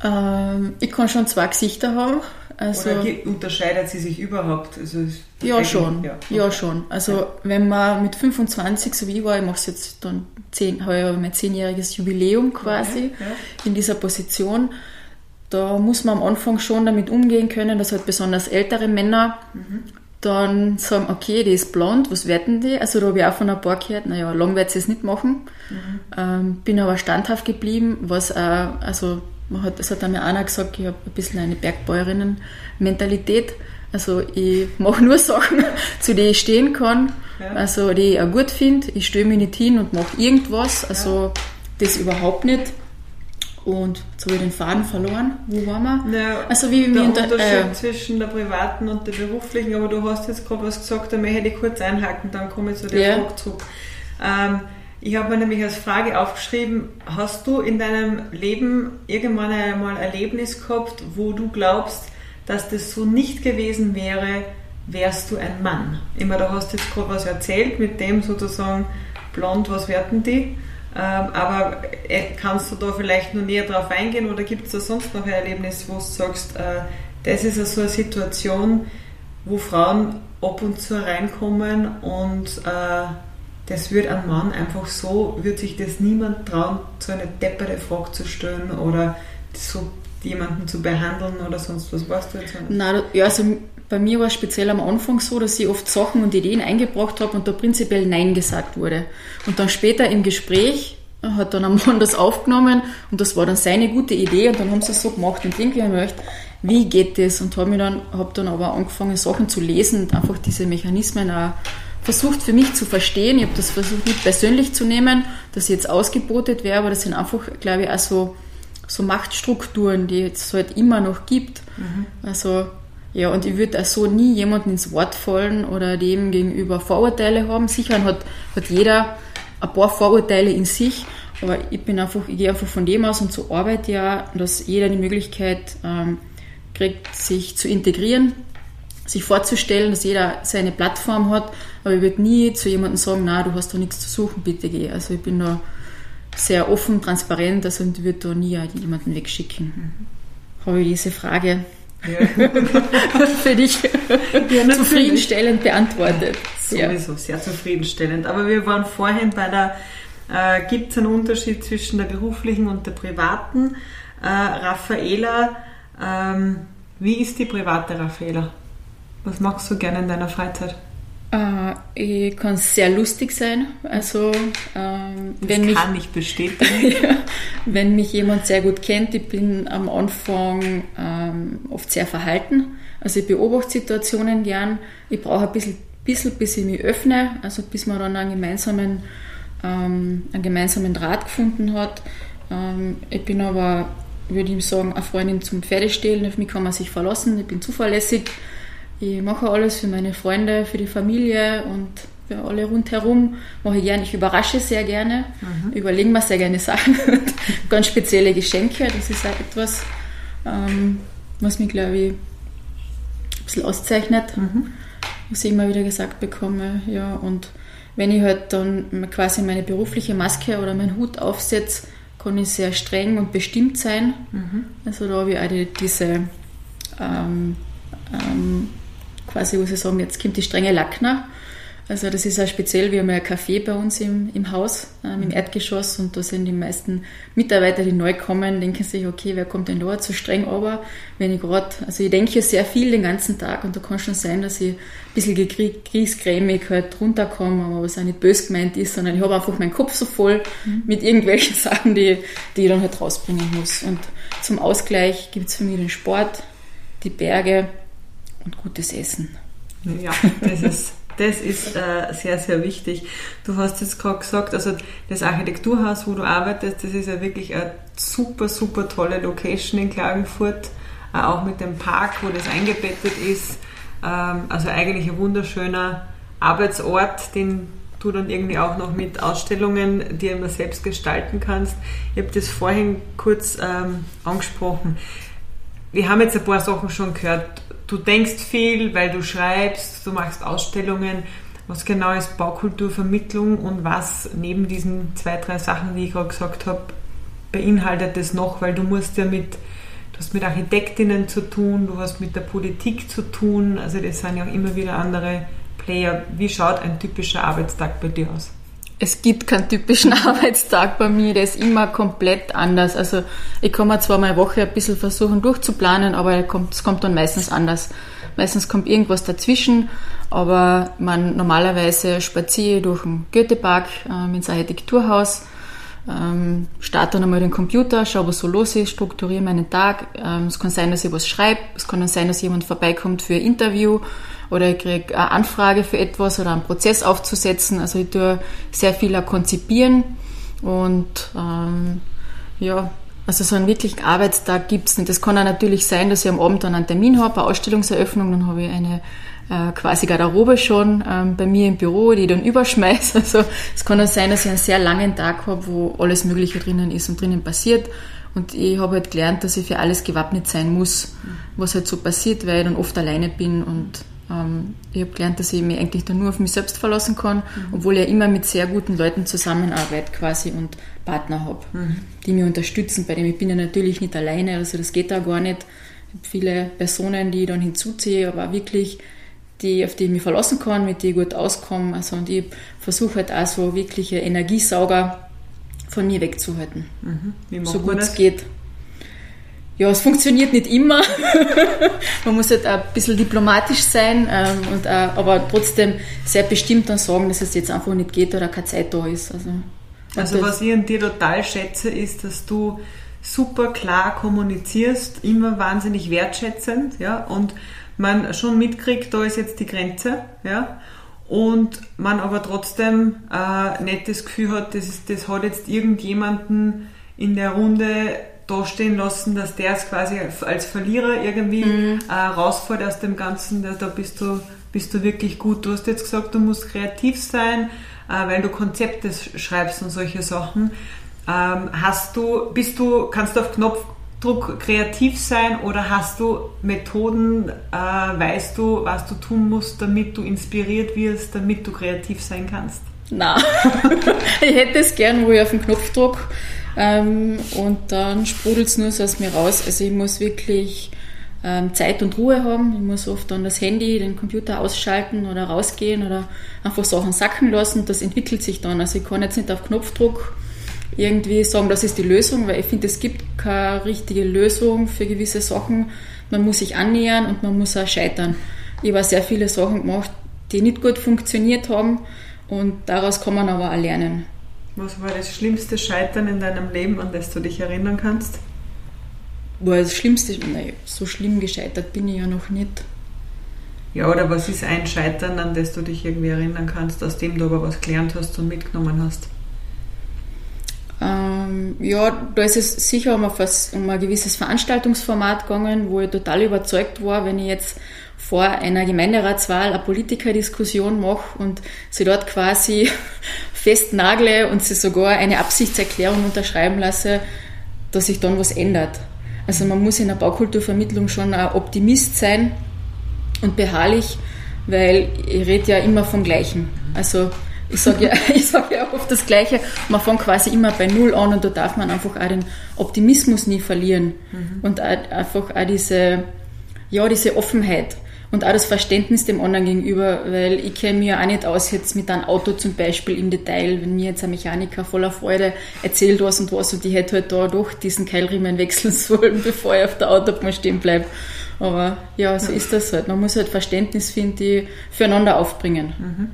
Ähm, ich kann schon zwei Gesichter haben. Also, Oder unterscheidet sie sich überhaupt? Also ja, schon. Ja, ja, schon. Also ja. wenn man mit 25, so wie ich war, ich mache es jetzt dann zehn, heuer mein zehnjähriges Jubiläum quasi ja. in dieser Position, da muss man am Anfang schon damit umgehen können, dass halt besonders ältere Männer mhm. dann sagen, okay, die ist blond, was werden die? Also da habe ich auch von ein paar gehört, naja, lang wird sie es nicht machen. Mhm. Ähm, bin aber standhaft geblieben, was auch, also man hat, es hat mir einer gesagt, ich habe ein bisschen eine Bergbäuerinnen-Mentalität. Also ich mache nur Sachen, zu denen ich stehen kann, ja. also die ich auch gut finde. Ich stelle mich nicht hin und mache irgendwas, also ja. das überhaupt nicht. Und jetzt habe ich den Faden verloren. Wo waren wir? Ja, also wie der unter, Unterschied äh, zwischen der privaten und der beruflichen, aber du hast jetzt gerade was gesagt, da möchte ich kurz einhaken, dann komme ich zu der ja. Frage zurück. Ähm, ich habe mir nämlich als Frage aufgeschrieben, hast du in deinem Leben irgendwann einmal ein Erlebnis gehabt, wo du glaubst, dass das so nicht gewesen wäre, wärst du ein Mann? Immer, da hast du jetzt gerade was erzählt mit dem sozusagen blond, was werden die? Ähm, aber äh, kannst du da vielleicht noch näher drauf eingehen oder gibt es da sonst noch ein Erlebnis, wo du sagst, äh, das ist so eine Situation, wo Frauen ab und zu reinkommen und äh, das wird ein Mann einfach so, wird sich das niemand trauen, so eine deppere Frage zu stellen oder so jemanden zu behandeln oder sonst was. Weißt du jetzt? Nein, ja, also bei mir war es speziell am Anfang so, dass ich oft Sachen und Ideen eingebracht habe und da prinzipiell Nein gesagt wurde. Und dann später im Gespräch hat dann ein Mann das aufgenommen und das war dann seine gute Idee und dann haben sie es so gemacht und irgendwie habe ich wie geht das? Und habe dann, hab dann aber angefangen, Sachen zu lesen und einfach diese Mechanismen auch versucht für mich zu verstehen. Ich habe das versucht nicht persönlich zu nehmen, dass ich jetzt ausgebotet wäre, aber das sind einfach, glaube ich, auch so, so Machtstrukturen, die es halt immer noch gibt. Mhm. Also ja, und ich würde auch so nie jemanden ins Wort fallen oder dem gegenüber Vorurteile haben. Sicher hat, hat jeder ein paar Vorurteile in sich, aber ich bin einfach, ich gehe einfach von dem aus und so arbeite ja, dass jeder die Möglichkeit ähm, kriegt, sich zu integrieren sich vorzustellen, dass jeder seine Plattform hat, aber ich würde nie zu jemandem sagen, na, du hast da nichts zu suchen, bitte geh. Also ich bin da sehr offen, transparent, also ich würde da nie jemanden wegschicken. Mhm. Habe ich diese Frage ja. für dich ja, zufriedenstellend beantwortet. Ja, sowieso, sehr zufriedenstellend. Aber wir waren vorhin bei der, äh, gibt es einen Unterschied zwischen der beruflichen und der privaten? Äh, Raffaela, ähm, wie ist die private Raffaela? Was machst du gerne in deiner Freizeit? Äh, ich kann sehr lustig sein. Also, ähm, das wenn kann mich, ich bestätigen. ja, wenn mich jemand sehr gut kennt, ich bin am Anfang ähm, oft sehr verhalten. Also ich beobachte Situationen gern. Ich brauche ein bisschen, bisschen, bis ich mich öffne, also bis man dann einen gemeinsamen, ähm, einen gemeinsamen Draht gefunden hat. Ähm, ich bin aber, würde ich sagen, eine Freundin zum Pferdestehlen. Auf mich kann man sich verlassen. Ich bin zuverlässig Ich mache alles für meine Freunde, für die Familie und für alle rundherum. Mache ich gerne. Ich überrasche sehr gerne. Mhm. Überlegen mir sehr gerne Sachen. Ganz spezielle Geschenke. Das ist auch etwas, ähm, was mich, glaube ich, ein bisschen auszeichnet. Mhm. Was ich immer wieder gesagt bekomme. Ja, und wenn ich halt dann quasi meine berufliche Maske oder meinen Hut aufsetze, kann ich sehr streng und bestimmt sein. Mhm. Also da habe ich auch die, diese ähm, ähm, quasi, muss ich sagen, jetzt kommt die strenge Lackner. Also das ist auch speziell, wir haben ja ein Café bei uns im, im Haus, ähm, im Erdgeschoss und da sind die meisten Mitarbeiter, die neu kommen, denken sich, okay, wer kommt denn da zu streng, aber wenn ich gerade, also ich denke sehr viel den ganzen Tag und da kann schon sein, dass ich ein bisschen kriegsgrämig halt runterkomme, aber was auch nicht böse gemeint ist, sondern ich habe einfach meinen Kopf so voll mhm. mit irgendwelchen Sachen, die, die ich dann halt rausbringen muss. Und zum Ausgleich gibt es für mich den Sport, die Berge und gutes Essen. Ja, das ist das ist äh, sehr, sehr wichtig. Du hast jetzt gerade gesagt, also das Architekturhaus, wo du arbeitest, das ist ja wirklich eine super, super tolle Location in Klagenfurt, äh, auch mit dem Park, wo das eingebettet ist. Ähm, also eigentlich ein wunderschöner Arbeitsort, den du dann irgendwie auch noch mit Ausstellungen dir immer selbst gestalten kannst. Ich habe das vorhin kurz ähm, angesprochen. Wir haben jetzt ein paar Sachen schon gehört du denkst viel, weil du schreibst, du machst Ausstellungen. Was genau ist Baukulturvermittlung und was neben diesen zwei, drei Sachen, die ich gerade gesagt habe, beinhaltet es noch? Weil du musst ja mit, du hast mit Architektinnen zu tun, du hast mit der Politik zu tun, also das sind ja auch immer wieder andere Player. Wie schaut ein typischer Arbeitstag bei dir aus? Es gibt keinen typischen Arbeitstag bei mir, der ist immer komplett anders. Also ich kann mir zwar meine Woche ein bisschen versuchen durchzuplanen, aber es kommt, es kommt dann meistens anders. Meistens kommt irgendwas dazwischen, aber man normalerweise spaziere durch den Goethepark ähm, ins Architekturhaus, ähm, starte dann einmal den Computer, schaue, was so los ist, strukturiere meinen Tag. Ähm, es kann sein, dass ich was schreibe, es kann sein, dass jemand vorbeikommt für ein Interview oder ich kriege eine Anfrage für etwas oder einen Prozess aufzusetzen. Also ich tue sehr viel konzipieren und ähm, ja, also so einen wirklichen Arbeitstag gibt's nicht. Das kann auch natürlich sein, dass ich am Abend dann einen Termin habe, eine Ausstellungseröffnung, dann habe ich eine äh, quasi Garderobe schon ähm, bei mir im Büro, die ich dann überschmeiße. Also es kann auch sein, dass ich einen sehr langen Tag habe, wo alles Mögliche drinnen ist und drinnen passiert. Und ich habe halt gelernt, dass ich für alles gewappnet sein muss, was halt so passiert, weil ich dann oft alleine bin und ich habe gelernt, dass ich mich eigentlich dann nur auf mich selbst verlassen kann, mhm. obwohl ich ja immer mit sehr guten Leuten zusammenarbeite quasi und Partner habe, mhm. die mich unterstützen. Bei dem ich bin ja natürlich nicht alleine, also das geht da gar nicht. Ich habe viele Personen, die ich dann hinzuziehe, aber wirklich die, auf die ich mich verlassen kann, mit denen ich gut auskomme. Also, und ich versuche halt auch so wirkliche Energiesauger von mir wegzuhalten. Mhm. so gut es geht ja, es funktioniert nicht immer. Man muss halt ein bisschen diplomatisch sein, ähm, und, äh, aber trotzdem sehr bestimmt dann sagen, dass es jetzt einfach nicht geht oder keine Zeit da ist. Also, also was ich an dir total schätze, ist, dass du super klar kommunizierst, immer wahnsinnig wertschätzend, ja, und man schon mitkriegt, da ist jetzt die Grenze, ja, und man aber trotzdem äh, nicht das Gefühl hat, das, das hat jetzt irgendjemanden in der Runde dastehen lassen, dass der es quasi als Verlierer irgendwie mhm. äh, rausfällt aus dem Ganzen. Da, da bist du, bist du wirklich gut. Du hast jetzt gesagt, du musst kreativ sein, äh, weil du Konzepte schreibst und solche Sachen. Ähm, hast du, bist du, kannst du auf Knopfdruck kreativ sein oder hast du Methoden, äh, weißt du, was du tun musst, damit du inspiriert wirst, damit du kreativ sein kannst? Na, ich hätte es gern, wo ich auf den Knopfdruck ähm, und dann sprudelt es nur so aus mir raus. Also ich muss wirklich ähm, Zeit und Ruhe haben. Ich muss oft dann das Handy, den Computer ausschalten oder rausgehen oder einfach Sachen sacken lassen. Das entwickelt sich dann. Also ich kann jetzt nicht auf Knopfdruck irgendwie sagen, das ist die Lösung, weil ich finde, es gibt keine richtige Lösung für gewisse Sachen. Man muss sich annähern und man muss auch scheitern. Ich habe sehr viele Sachen gemacht, die nicht gut funktioniert haben und daraus kann man aber auch lernen. Was war das schlimmste Scheitern in deinem Leben, an das du dich erinnern kannst? War das Schlimmste, nein, so schlimm gescheitert bin ich ja noch nicht. Ja, oder was ist ein Scheitern, an das du dich irgendwie erinnern kannst, aus dem du aber was gelernt hast und mitgenommen hast? Ähm, ja, da ist es sicher um ein, um ein gewisses Veranstaltungsformat gegangen, wo ich total überzeugt war, wenn ich jetzt vor einer Gemeinderatswahl eine Politikerdiskussion mache und sie dort quasi festnagle und sie sogar eine Absichtserklärung unterschreiben lasse, dass sich dann was ändert. Also man muss in der Baukulturvermittlung schon ein Optimist sein und beharrlich, weil ich rede ja immer vom Gleichen. Also ich sage ja, sag ja oft das Gleiche, man fängt quasi immer bei Null an und da darf man einfach auch den Optimismus nie verlieren mhm. und auch, einfach auch diese, ja, diese Offenheit und auch das Verständnis dem anderen gegenüber, weil ich kenne mich ja auch nicht aus jetzt mit einem Auto zum Beispiel im Detail, wenn mir jetzt ein Mechaniker voller Freude erzählt was und was und ich hätte halt da doch diesen Keilriemen wechseln sollen, bevor er auf der Autobahn stehen bleibt. Aber ja, so ist das halt. Man muss halt Verständnis finden, die füreinander aufbringen. Mhm.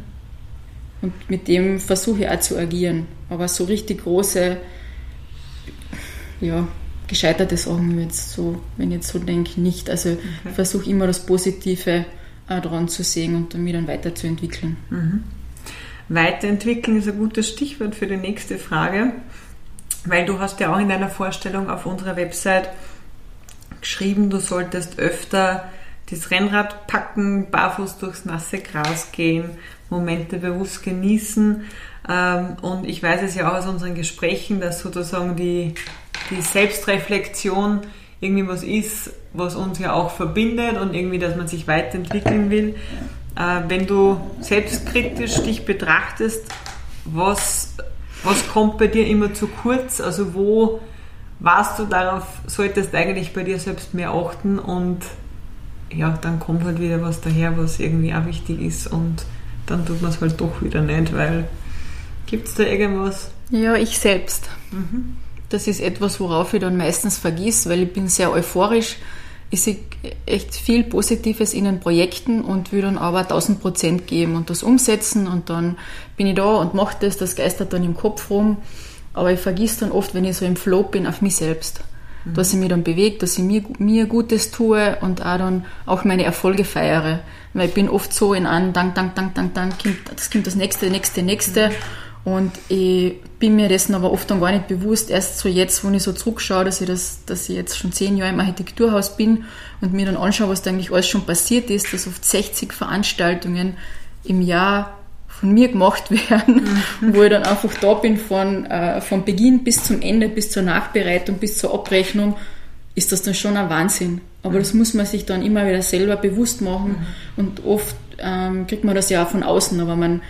Und mit dem versuche ich auch zu agieren. Aber so richtig große, ja, gescheiterte Sachen, jetzt so, wenn ich jetzt so denke, nicht. Also okay. ich versuche immer das Positive äh, daran zu sehen und mich dann weiterzuentwickeln. Mhm. Weiterentwickeln ist ein gutes Stichwort für die nächste Frage, weil du hast ja auch in deiner Vorstellung auf unserer Website geschrieben, du solltest öfter das Rennrad packen, barfuß durchs nasse Gras gehen, Momente bewusst genießen. Ähm, und ich weiß es ja auch aus unseren Gesprächen, dass sozusagen die, die Selbstreflexion irgendwie was ist, was uns ja auch verbindet und irgendwie, dass man sich weiterentwickeln will. Äh, wenn du selbstkritisch dich betrachtest, was, was kommt bei dir immer zu kurz? Also wo warst du darauf, solltest eigentlich bei dir selbst mehr achten und ja, dann kommt halt wieder was daher, was irgendwie auch wichtig ist und dann tut man es halt doch wieder nicht, weil gibt es da irgendwas? Ja, ich selbst. Mhm. Das ist etwas, worauf ich dann meistens vergiss, weil ich bin sehr euphorisch. Ich sehe echt viel Positives in den Projekten und will dann aber 1000 Prozent geben und das umsetzen und dann bin ich da und mache das, das geistert dann im Kopf rum. Aber ich vergiss dann oft, wenn ich so im Flow bin, auf mich selbst mhm. dass ich mich dann bewege, dass ich mir, mir Gutes tue und auch dann auch meine Erfolge feiere. Weil ich bin oft so in einem Dank, Dank, Dank, Dank, Dank, das kommt das nächste, nächste, nächste. Mhm. Und ich bin mir dessen aber oft dann gar nicht bewusst, erst so jetzt, wo ich so zurückschaue, dass ich, das, dass ich jetzt schon zehn Jahre im Architekturhaus bin und mir dann anschaue, was da eigentlich alles schon passiert ist, dass oft 60 Veranstaltungen im Jahr von mir gemacht werden, mhm. wo ich dann einfach da bin von, äh, von Beginn bis zum Ende, bis zur Nachbereitung, bis zur Abrechnung, ist das dann schon ein Wahnsinn. Aber mhm. das muss man sich dann immer wieder selber bewusst machen mhm. und oft ähm, kriegt man das ja auch von außen, aber man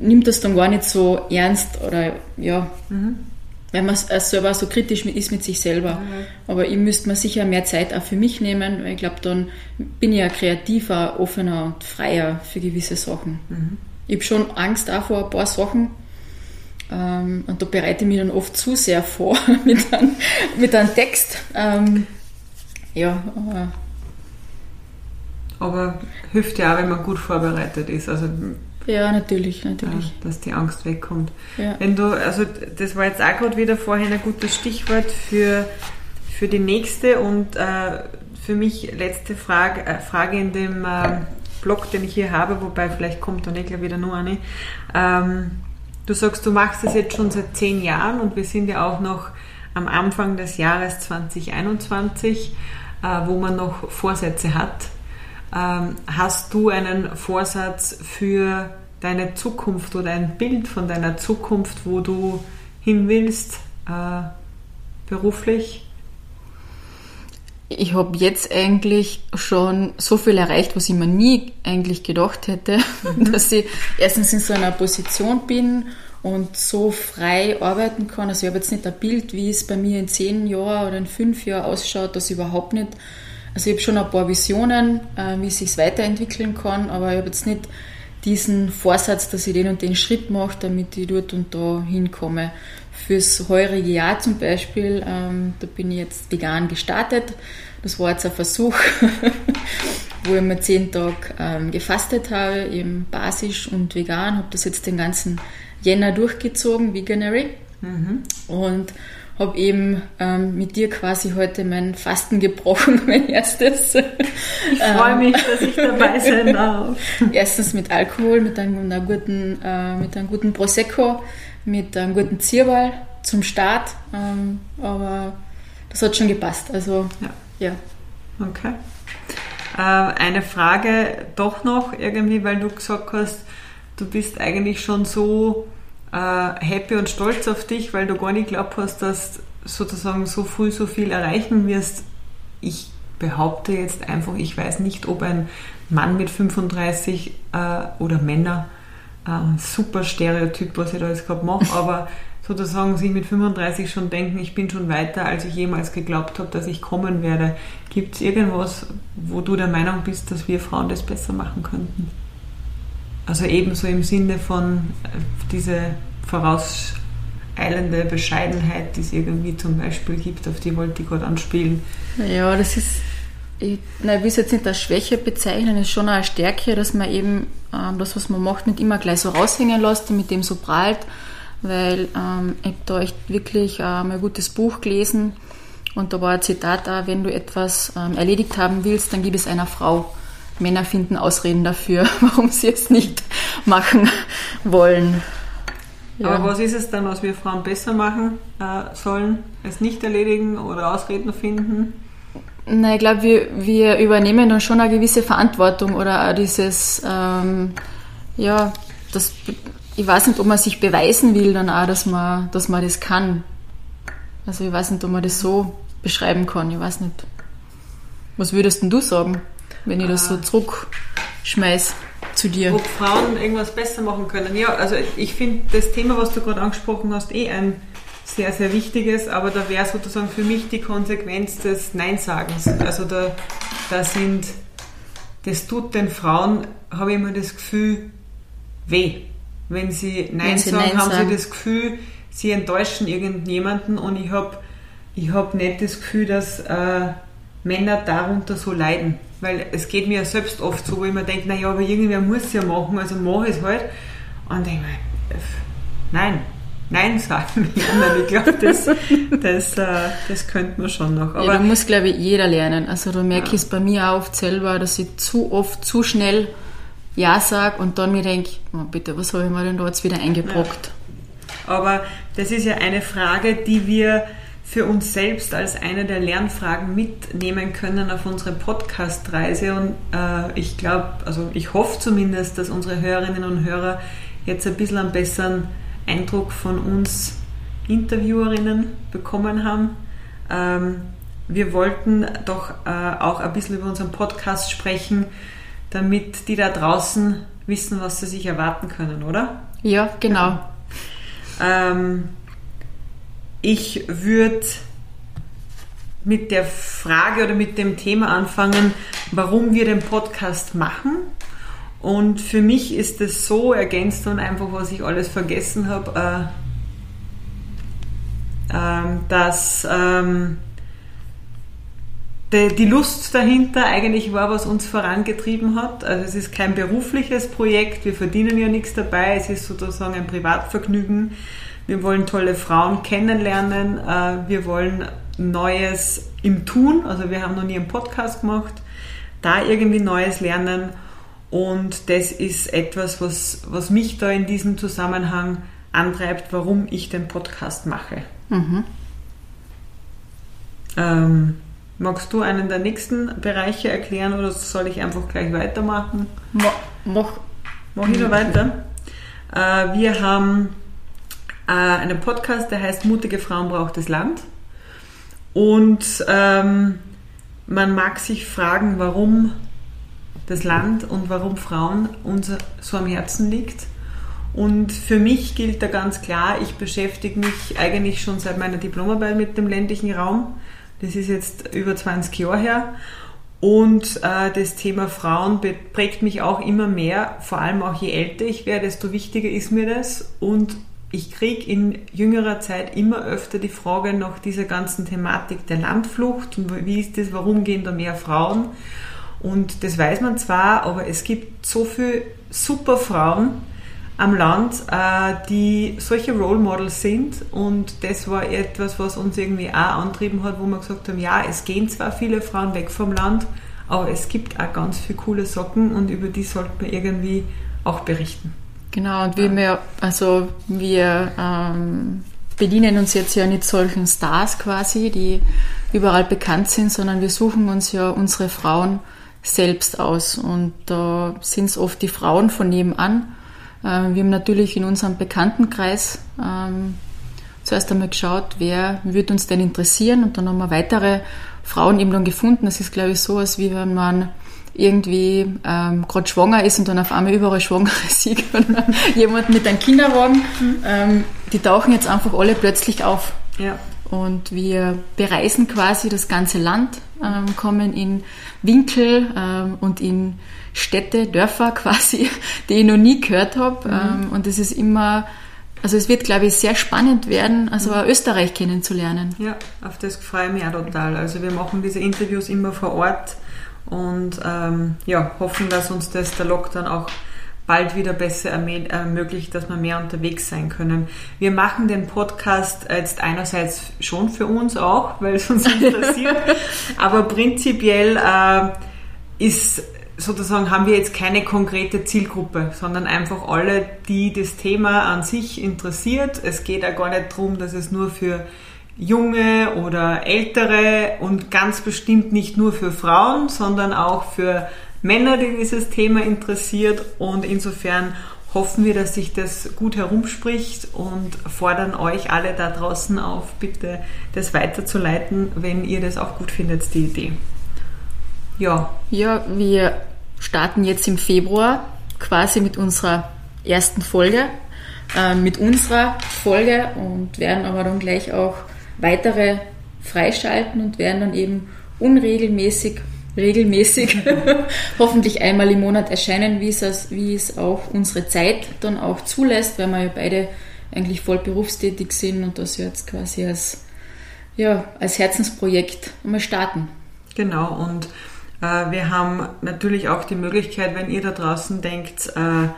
nimmt das dann gar nicht so ernst oder ja, mhm. weil man äh, selber so kritisch ist mit sich selber. Mhm. Aber ich müsste mir sicher mehr Zeit auch für mich nehmen, weil ich glaube, dann bin ich ja kreativer, offener und freier für gewisse Sachen. Mhm. Ich habe schon Angst auch vor ein paar Sachen. Ähm, und da bereite ich mich dann oft zu sehr vor mit, einem, mit einem Text. Ähm, ja, aber, aber hilft ja auch, wenn man gut vorbereitet ist. Also, ja, natürlich, natürlich. Ja, dass die Angst wegkommt. Ja. Wenn du, also das war jetzt auch gerade wieder vorhin ein gutes Stichwort für, für die nächste und äh, für mich letzte Frage, äh, Frage in dem äh, Blog, den ich hier habe, wobei vielleicht kommt dann eh gleich wieder nur eine. Ähm, du sagst, du machst das jetzt schon seit zehn Jahren und wir sind ja auch noch am Anfang des Jahres 2021, äh, wo man noch Vorsätze hat. Ähm, hast du einen Vorsatz für deine Zukunft oder ein Bild von deiner Zukunft, wo du hin willst, äh, beruflich? ich habe jetzt eigentlich schon so viel erreicht, was ich mir nie eigentlich gedacht hätte, mhm. dass ich erstens in so einer Position bin und so frei arbeiten kann. Also ich habe jetzt nicht ein Bild, wie es bei mir in zehn Jahren oder in fünf Jahren ausschaut, das überhaupt nicht. Also ich habe schon ein paar Visionen, äh, wie es sich weiterentwickeln kann, aber ich habe jetzt nicht diesen Vorsatz, dass ich den und den Schritt mache, damit ich dort und da hinkomme. Fürs heurige Jahr zum Beispiel, ähm, da bin ich jetzt vegan gestartet. Das war jetzt ein Versuch, wo ich mir zehn Tage ähm, gefastet habe, eben basisch und vegan. Habe das jetzt den ganzen Jänner durchgezogen, Veganary. Mhm. Und habe eben ähm, mit dir quasi heute mein Fasten gebrochen, mein erstes. Ich freue mich, dass ich dabei sein darf. Erstens mit Alkohol, mit einem, einer guten, äh, mit einem guten Prosecco, mit einem guten Zierball zum Start. Ähm, aber das hat schon gepasst. Also ja. ja. Okay. Äh, eine Frage doch noch irgendwie, weil du gesagt hast, du bist eigentlich schon so äh, happy und stolz auf dich, weil du gar nicht glaubt hast, dass sozusagen so früh so viel erreichen wirst. Ich behaupte jetzt einfach, ich weiß nicht, ob ein Mann mit 35 äh, oder Männer, äh, super Stereotyp, was ich da jetzt gerade mache, aber sozusagen sich mit 35 schon denken, ich bin schon weiter, als ich jemals geglaubt habe, dass ich kommen werde. Gibt es irgendwas, wo du der Meinung bist, dass wir Frauen das besser machen könnten? Also ebenso im Sinne von äh, diese vorauseilende Bescheidenheit, die es irgendwie zum Beispiel gibt, auf die wollte ich gerade anspielen. Ja, das ist, ich, na, ich will es jetzt nicht als Schwäche bezeichnen, es ist schon eine Stärke, dass man eben ähm, das, was man macht, nicht immer gleich so raushängen lässt und mit dem so prahlt, weil ähm, ich habe da echt wirklich ähm, ein gutes Buch gelesen und da war ein Zitat da, wenn du etwas ähm, erledigt haben willst, dann gib es einer Frau. Männer finden Ausreden dafür, warum sie es nicht machen wollen. Ja. Aber was ist es dann, was wir Frauen besser machen äh, sollen? Es nicht erledigen oder Ausreden finden? Na, ich glaube, wir, wir übernehmen dann schon eine gewisse Verantwortung oder auch dieses, ähm, ja, das, ich weiß nicht, ob man sich beweisen will dann auch, dass man, dass man das kann. Also ich weiß nicht, ob man das so beschreiben kann, ich weiß nicht. Was würdest denn du sagen? Wenn ich das so zurückschmeiß zu dir. Ob Frauen irgendwas besser machen können. Ja, also ich finde das Thema, was du gerade angesprochen hast, eh ein sehr, sehr wichtiges, aber da wäre sozusagen für mich die Konsequenz des Neinsagens. Also da, da sind, das tut den Frauen, habe ich immer das Gefühl, weh. Wenn sie Nein, Wenn sie sagen, Nein haben sagen. sie das Gefühl, sie enttäuschen irgendjemanden und ich habe ich hab nicht das Gefühl, dass äh, Männer darunter so leiden. Weil es geht mir ja selbst oft so, wo ich mir denke, naja, aber irgendwer muss es ja machen, also mache ich es halt. Und denke mir, nein, Nein sagen. Ja, ich glaube, das, das, äh, das könnte man schon noch. Aber ja, da muss, glaube ich, jeder lernen. Also da merke ja. ich es bei mir auch oft selber, dass ich zu oft, zu schnell Ja sage und dann mir denke, oh, bitte, was habe ich mir denn da jetzt wieder eingebrockt? Ja. Aber das ist ja eine Frage, die wir für uns selbst als eine der Lernfragen mitnehmen können auf unsere Podcast-Reise. Und äh, ich glaube, also ich hoffe zumindest, dass unsere Hörerinnen und Hörer jetzt ein bisschen einen besseren Eindruck von uns Interviewerinnen bekommen haben. Ähm, wir wollten doch äh, auch ein bisschen über unseren Podcast sprechen, damit die da draußen wissen, was sie sich erwarten können, oder? Ja, genau. Ähm, ich würde mit der Frage oder mit dem Thema anfangen, warum wir den Podcast machen. Und für mich ist es so ergänzt und einfach, was ich alles vergessen habe, äh, äh, dass ähm, die, die Lust dahinter eigentlich war, was uns vorangetrieben hat. Also es ist kein berufliches Projekt, wir verdienen ja nichts dabei, es ist sozusagen ein Privatvergnügen. Wir wollen tolle Frauen kennenlernen. Äh, wir wollen Neues im Tun. Also wir haben noch nie einen Podcast gemacht. Da irgendwie Neues lernen. Und das ist etwas, was, was mich da in diesem Zusammenhang antreibt, warum ich den Podcast mache. Mhm. Ähm, magst du einen der nächsten Bereiche erklären oder soll ich einfach gleich weitermachen? Mach, mach, mach ich noch weiter. Äh, wir haben äh, einen Podcast, der heißt Mutige Frauen braucht das Land. Und ähm, man mag sich fragen, warum das Land und warum Frauen uns so am Herzen liegt. Und für mich gilt da ganz klar, ich beschäftige mich eigentlich schon seit meiner Diplomarbeit mit dem ländlichen Raum. Das ist jetzt über 20 Jahre her. Und äh, das Thema Frauen prägt mich auch immer mehr, vor allem auch je älter ich werde, desto wichtiger ist mir das. Und ich kriege in jüngerer Zeit immer öfter die Frage nach dieser ganzen Thematik der Landflucht und wie ist das, warum gehen da mehr Frauen? Und das weiß man zwar, aber es gibt so viele super Frauen, am Land, äh, die solche Role Models sind. Und das war etwas, was uns irgendwie auch antrieben hat, wo wir gesagt haben, ja, es gehen zwar viele Frauen weg vom Land, aber es gibt auch ganz viele coole Socken und über die sollten wir irgendwie auch berichten. Genau, und wir, also wir ähm, bedienen uns jetzt ja nicht solchen Stars quasi, die überall bekannt sind, sondern wir suchen uns ja unsere Frauen selbst aus. Und da sind es oft die Frauen von nebenan. Ähm, wir haben natürlich in unserem Bekanntenkreis ähm, zuerst einmal geschaut, wer wird uns denn interessieren und dann haben wir weitere Frauen eben dann gefunden. Das ist, glaube ich, so, als wie wenn man irgendwie ähm, gerade schwanger ist und dann auf einmal überall Schwangere sieht jemand mit einem Kinderwagen. Mhm. Ähm, die tauchen jetzt einfach alle plötzlich auf. Ja. Und wir bereisen quasi das ganze Land, ähm, kommen in Winkel ähm, und in Städte, Dörfer quasi, die ich noch nie gehört habe. Mhm. Ähm, und es ist immer, also es wird, glaube ich, sehr spannend werden, also mhm. Österreich kennenzulernen. Ja, auf das freue ich mich auch total. Also wir machen diese Interviews immer vor Ort und ähm, ja, hoffen, dass uns das der Lockdown auch bald wieder besser ermöglicht, dass wir mehr unterwegs sein können. Wir machen den Podcast jetzt einerseits schon für uns auch, weil es uns interessiert, aber prinzipiell äh, ist sozusagen haben wir jetzt keine konkrete Zielgruppe, sondern einfach alle, die das Thema an sich interessiert. Es geht ja gar nicht darum, dass es nur für junge oder ältere und ganz bestimmt nicht nur für Frauen, sondern auch für Männer, die dieses Thema interessiert. Und insofern hoffen wir, dass sich das gut herumspricht und fordern euch alle da draußen auf, bitte das weiterzuleiten, wenn ihr das auch gut findet, die Idee. Ja. Ja, wir starten jetzt im Februar quasi mit unserer ersten Folge, äh, mit unserer Folge und werden aber dann gleich auch weitere freischalten und werden dann eben unregelmäßig, regelmäßig, hoffentlich einmal im Monat erscheinen, wie es, wie es auch unsere Zeit dann auch zulässt, weil wir ja beide eigentlich voll berufstätig sind und das jetzt quasi als, ja, als Herzensprojekt einmal starten. Genau, und äh, wir haben natürlich auch die Möglichkeit, wenn ihr da draußen denkt, äh,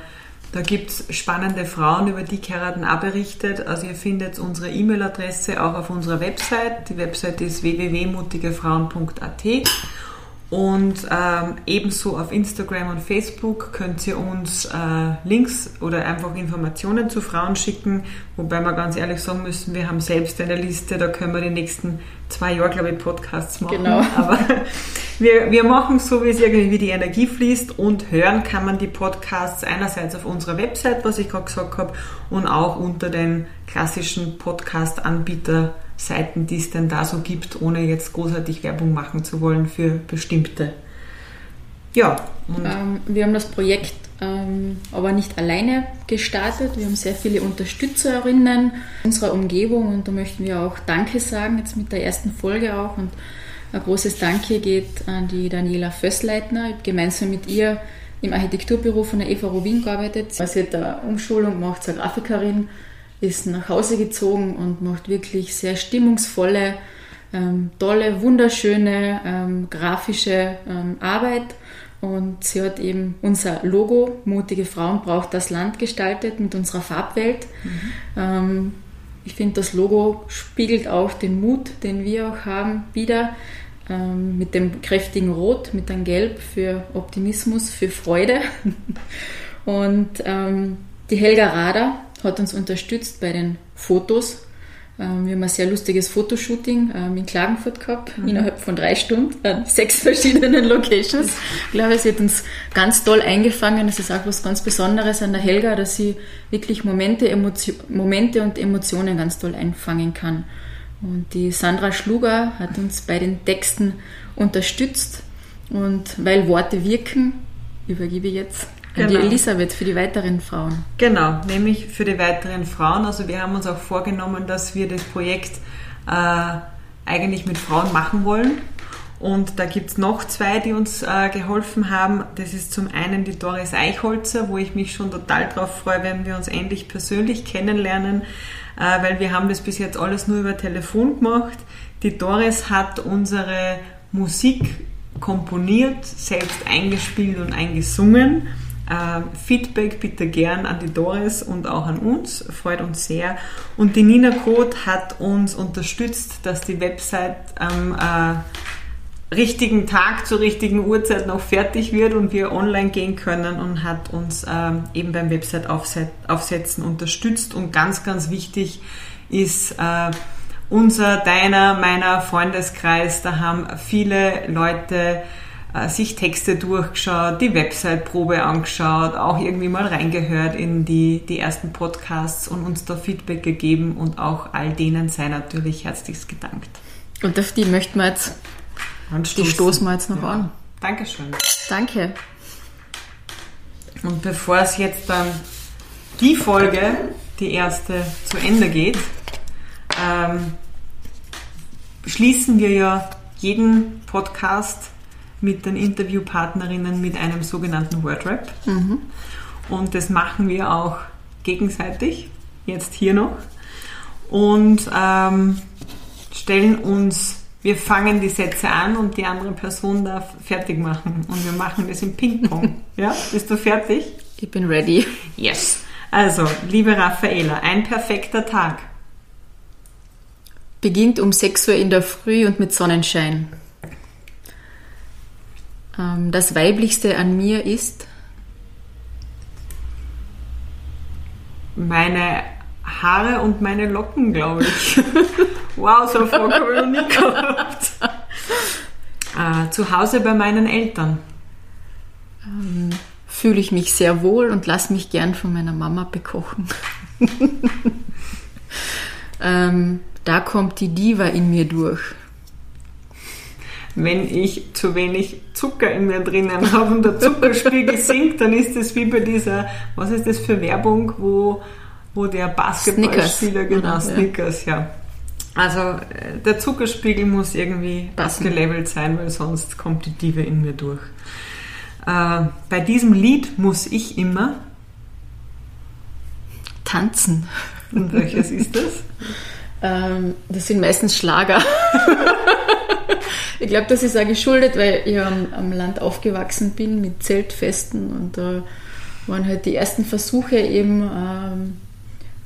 da gibt es spannende Frauen, über die Keraten auch berichtet. Also ihr findet unsere E-Mail-Adresse auch auf unserer Website. Die Website ist www.mutigefrauen.at. Und ähm, ebenso auf Instagram und Facebook könnt ihr uns äh, Links oder einfach Informationen zu Frauen schicken. Wobei wir ganz ehrlich sagen müssen, wir haben selbst eine Liste, da können wir die nächsten zwei Jahre, glaube ich, Podcasts machen. Genau. Aber wir, wir machen so, wie es irgendwie die Energie fließt und hören kann man die Podcasts einerseits auf unserer Website, was ich gerade gesagt habe, und auch unter den klassischen Podcast-Anbieter Seiten, die es denn da so gibt, ohne jetzt großartig Werbung machen zu wollen für bestimmte. Ja. Ähm, wir haben das Projekt ähm, aber nicht alleine gestartet. Wir haben sehr viele Unterstützerinnen unserer Umgebung und da möchten wir auch Danke sagen, jetzt mit der ersten Folge auch. Und ein großes Danke geht an die Daniela Fössleitner. Ich habe gemeinsam mit ihr im Architekturbüro von der Eva Rubin gearbeitet. Sie hat eine Umschulung gemacht zur Grafikerin ist nach Hause gezogen und macht wirklich sehr stimmungsvolle, ähm, tolle, wunderschöne ähm, grafische ähm, Arbeit. Und sie hat eben unser Logo, Mutige Frauen braucht das Land, gestaltet mit unserer Farbwelt. Mhm. Ähm, ich finde, das Logo spiegelt auch den Mut, den wir auch haben, wieder ähm, mit dem kräftigen Rot, mit dem Gelb für Optimismus, für Freude. Und ähm, die Helga Rader hat uns unterstützt bei den Fotos. Ähm, wir haben ein sehr lustiges Fotoshooting ähm, in Klagenfurt gehabt, mhm. innerhalb von drei Stunden, an sechs verschiedenen Locations. Ich glaube, sie hat uns ganz toll eingefangen. Das ist auch was ganz Besonderes an der Helga, dass sie wirklich Momente, Emotio Momente und Emotionen ganz toll einfangen kann. Und die Sandra Schluger hat uns bei den Texten unterstützt. Und weil Worte wirken, übergebe ich jetzt Genau. Die Elisabeth für die weiteren Frauen. Genau, nämlich für die weiteren Frauen. Also wir haben uns auch vorgenommen, dass wir das Projekt äh, eigentlich mit Frauen machen wollen. Und da gibt es noch zwei, die uns äh, geholfen haben. Das ist zum einen die Doris Eichholzer, wo ich mich schon total drauf freue, wenn wir uns endlich persönlich kennenlernen, äh, weil wir haben das bis jetzt alles nur über Telefon gemacht. Die Doris hat unsere Musik komponiert, selbst eingespielt und eingesungen Feedback bitte gern an die Doris und auch an uns, freut uns sehr. Und die Nina Code hat uns unterstützt, dass die Website am äh, richtigen Tag zur richtigen Uhrzeit noch fertig wird und wir online gehen können und hat uns ähm, eben beim Website aufsetzen unterstützt. Und ganz, ganz wichtig ist äh, unser, deiner, meiner Freundeskreis. Da haben viele Leute äh, sich Texte durchgeschaut, die Website-Probe angeschaut, auch irgendwie mal reingehört in die, die ersten Podcasts und uns da Feedback gegeben und auch all denen sei natürlich herzlichst gedankt. Und auf die möchten wir jetzt, die stoßen wir jetzt noch ja. an. Dankeschön. Danke. Und bevor es jetzt dann die Folge, die erste, zu Ende geht, ähm, schließen wir ja jeden Podcast mit den Interviewpartnerinnen mit einem sogenannten Wordrap. Mhm. Und das machen wir auch gegenseitig, jetzt hier noch. Und ähm, stellen uns, wir fangen die Sätze an und die andere Person darf fertig machen. Und wir machen das im Ping-Pong. ja, bist du fertig? Ich bin ready. Yes. Also, liebe Raffaela, ein perfekter Tag. Beginnt um 6 Uhr in der Früh und mit Sonnenschein. Ähm, das Weiblichste an mir ist? Meine Haare und meine Locken, glaube ich. wow, so eine habe ich noch nie gehabt. Äh, zu Hause bei meinen Eltern. Ähm, Fühle ich mich sehr wohl und lasse mich gern von meiner Mama bekochen. ähm, da kommt die Diva in mir durch wenn ich zu wenig Zucker in mir drinnen habe und der Zuckerspiegel sinkt, dann ist das wie bei dieser, was ist das für Werbung, wo, wo der Basketballspieler, genau, Snickers, ja. Also äh, der Zuckerspiegel muss irgendwie abgelevelt sein, weil sonst kommt die Diebe in mir durch. Äh, bei diesem Lied muss ich immer tanzen. Und welches ist das? ähm, das sind meistens Schlager. Ich glaube, das ist auch geschuldet, weil ich am, am, Land aufgewachsen bin mit Zeltfesten und da waren halt die ersten Versuche eben ähm,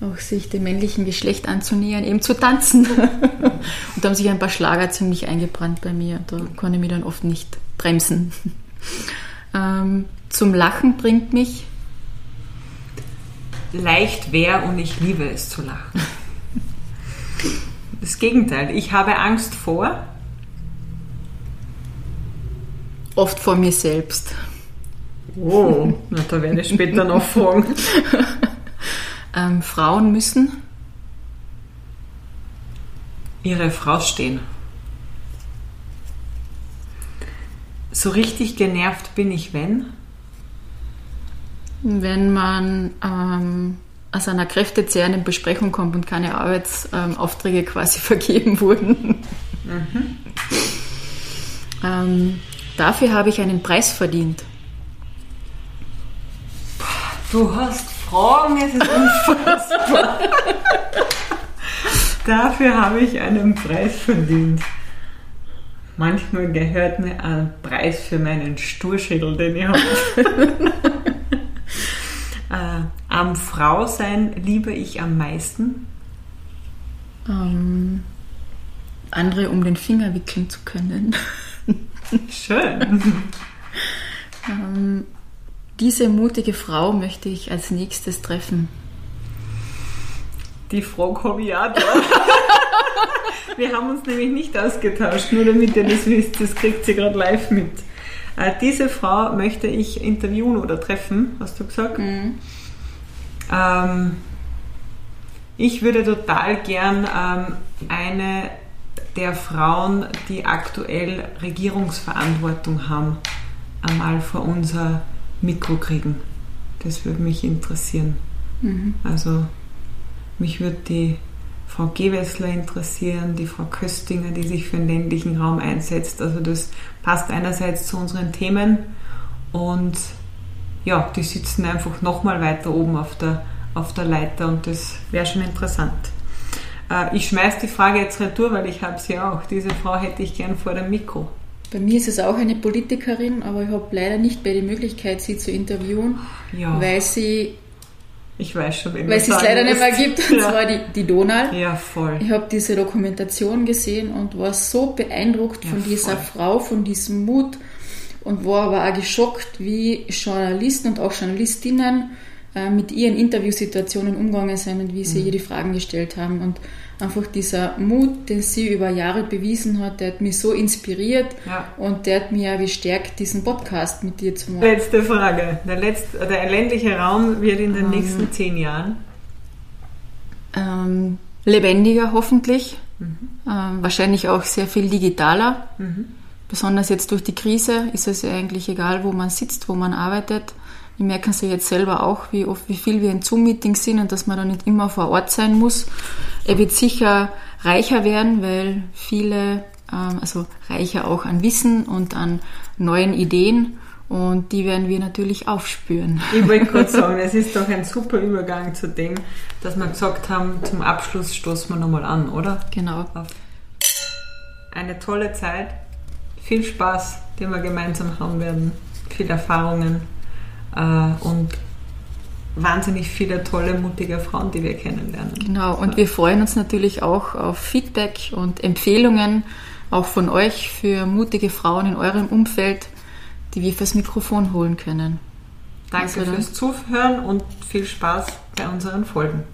auch sich dem männlichen Geschlecht anzunähern, eben zu tanzen. und da haben sich ein paar Schlager ziemlich eingebrannt bei mir. Da konnte ich mich dann oft nicht bremsen. Ähm, zum Lachen bringt mich leicht wer und ich liebe es zu lachen. Das Gegenteil, ich habe Angst vor Oft vor mir selbst. Oh, na, da werde ich später noch fragen. ähm, Frauen müssen ihre Frau stehen. So richtig genervt bin ich, wenn? Wenn man ähm, aus einer kräftezehrenden Besprechung kommt und keine Arbeitsaufträge ähm, quasi vergeben wurden. Mhm. ähm, Dafür habe ich einen Preis verdient. Du hast Fragen, es ist unfassbar. Dafür habe ich einen Preis verdient. Manchmal gehört mir ein Preis für meinen Sturschädel, den ich habe. äh, am Frau sein liebe ich am meisten. Ähm, andere um den Finger wickeln zu können. Schön. ähm, diese mutige Frau möchte ich als nächstes treffen. Die Frau da. Wir haben uns nämlich nicht ausgetauscht, nur damit ihr das wisst, das kriegt sie gerade live mit. Äh, diese Frau möchte ich interviewen oder treffen, hast du gesagt? Mhm. Ähm, ich würde total gern ähm, eine der Frauen, die aktuell Regierungsverantwortung haben, einmal vor unser Mikro kriegen. Das würde mich interessieren. Mhm. Also mich würde die Frau Gewessler interessieren, die Frau Köstinger, die sich für den ländlichen Raum einsetzt. Also das passt einerseits zu unseren Themen und ja, die sitzen einfach nochmal weiter oben auf der, auf der Leiter und das wäre schon interessant. Äh, ich schmeiß die Frage jetzt retour, weil ich habe sie auch. Diese Frau hätte ich gern vor dem Mikro. Bei mir ist es auch eine Politikerin, aber ich habe leider nicht mehr die Möglichkeit, sie zu interviewen, Ja. weil sie, Ich weiß schon, wen weil es sagen leider nicht mehr gibt, und ja. zwar die, die Donal. Ja, voll. Ich habe diese Dokumentation gesehen und war so beeindruckt Ja, von dieser voll. Frau, von diesem Mut und war aber auch geschockt, wie Journalisten und auch Journalistinnen äh, mit ihren Interviewsituationen umgegangen sind und wie sie Mhm. ihr die Fragen gestellt haben. Und einfach dieser Mut, den sie über Jahre bewiesen hat, der hat mich so inspiriert Ja. und der hat mich auch bestärkt, diesen Podcast mit dir zu machen. Letzte Frage. Der, letzte, der ländliche Raum wird in den Ähm. nächsten zehn Jahren. Ähm, lebendiger hoffentlich, Mhm. ähm, wahrscheinlich auch sehr viel digitaler. Mhm. Besonders jetzt durch die Krise ist es ja eigentlich egal, wo man sitzt, wo man arbeitet. Wir merken es ja jetzt selber auch, wie oft, wie viel wir in Zoom-Meetings sind und dass man da nicht immer vor Ort sein muss. Er wird sicher reicher werden, weil viele, ähm, also reicher auch an Wissen und an neuen Ideen und die werden wir natürlich aufspüren. Ich wollte gerade sagen, es ist doch ein super Übergang zu dem, dass wir gesagt haben, zum Abschluss stoßen wir nochmal an, oder? Genau. Eine tolle Zeit, viel Spaß, den wir gemeinsam haben werden, viele Erfahrungen und wahnsinnig viele tolle, mutige Frauen, die wir kennenlernen. Genau, und wir freuen uns natürlich auch auf Feedback und Empfehlungen, auch von euch für mutige Frauen in eurem Umfeld, die wir fürs Mikrofon holen können. Danke Also fürs Zuhören und viel Spaß bei unseren Folgen.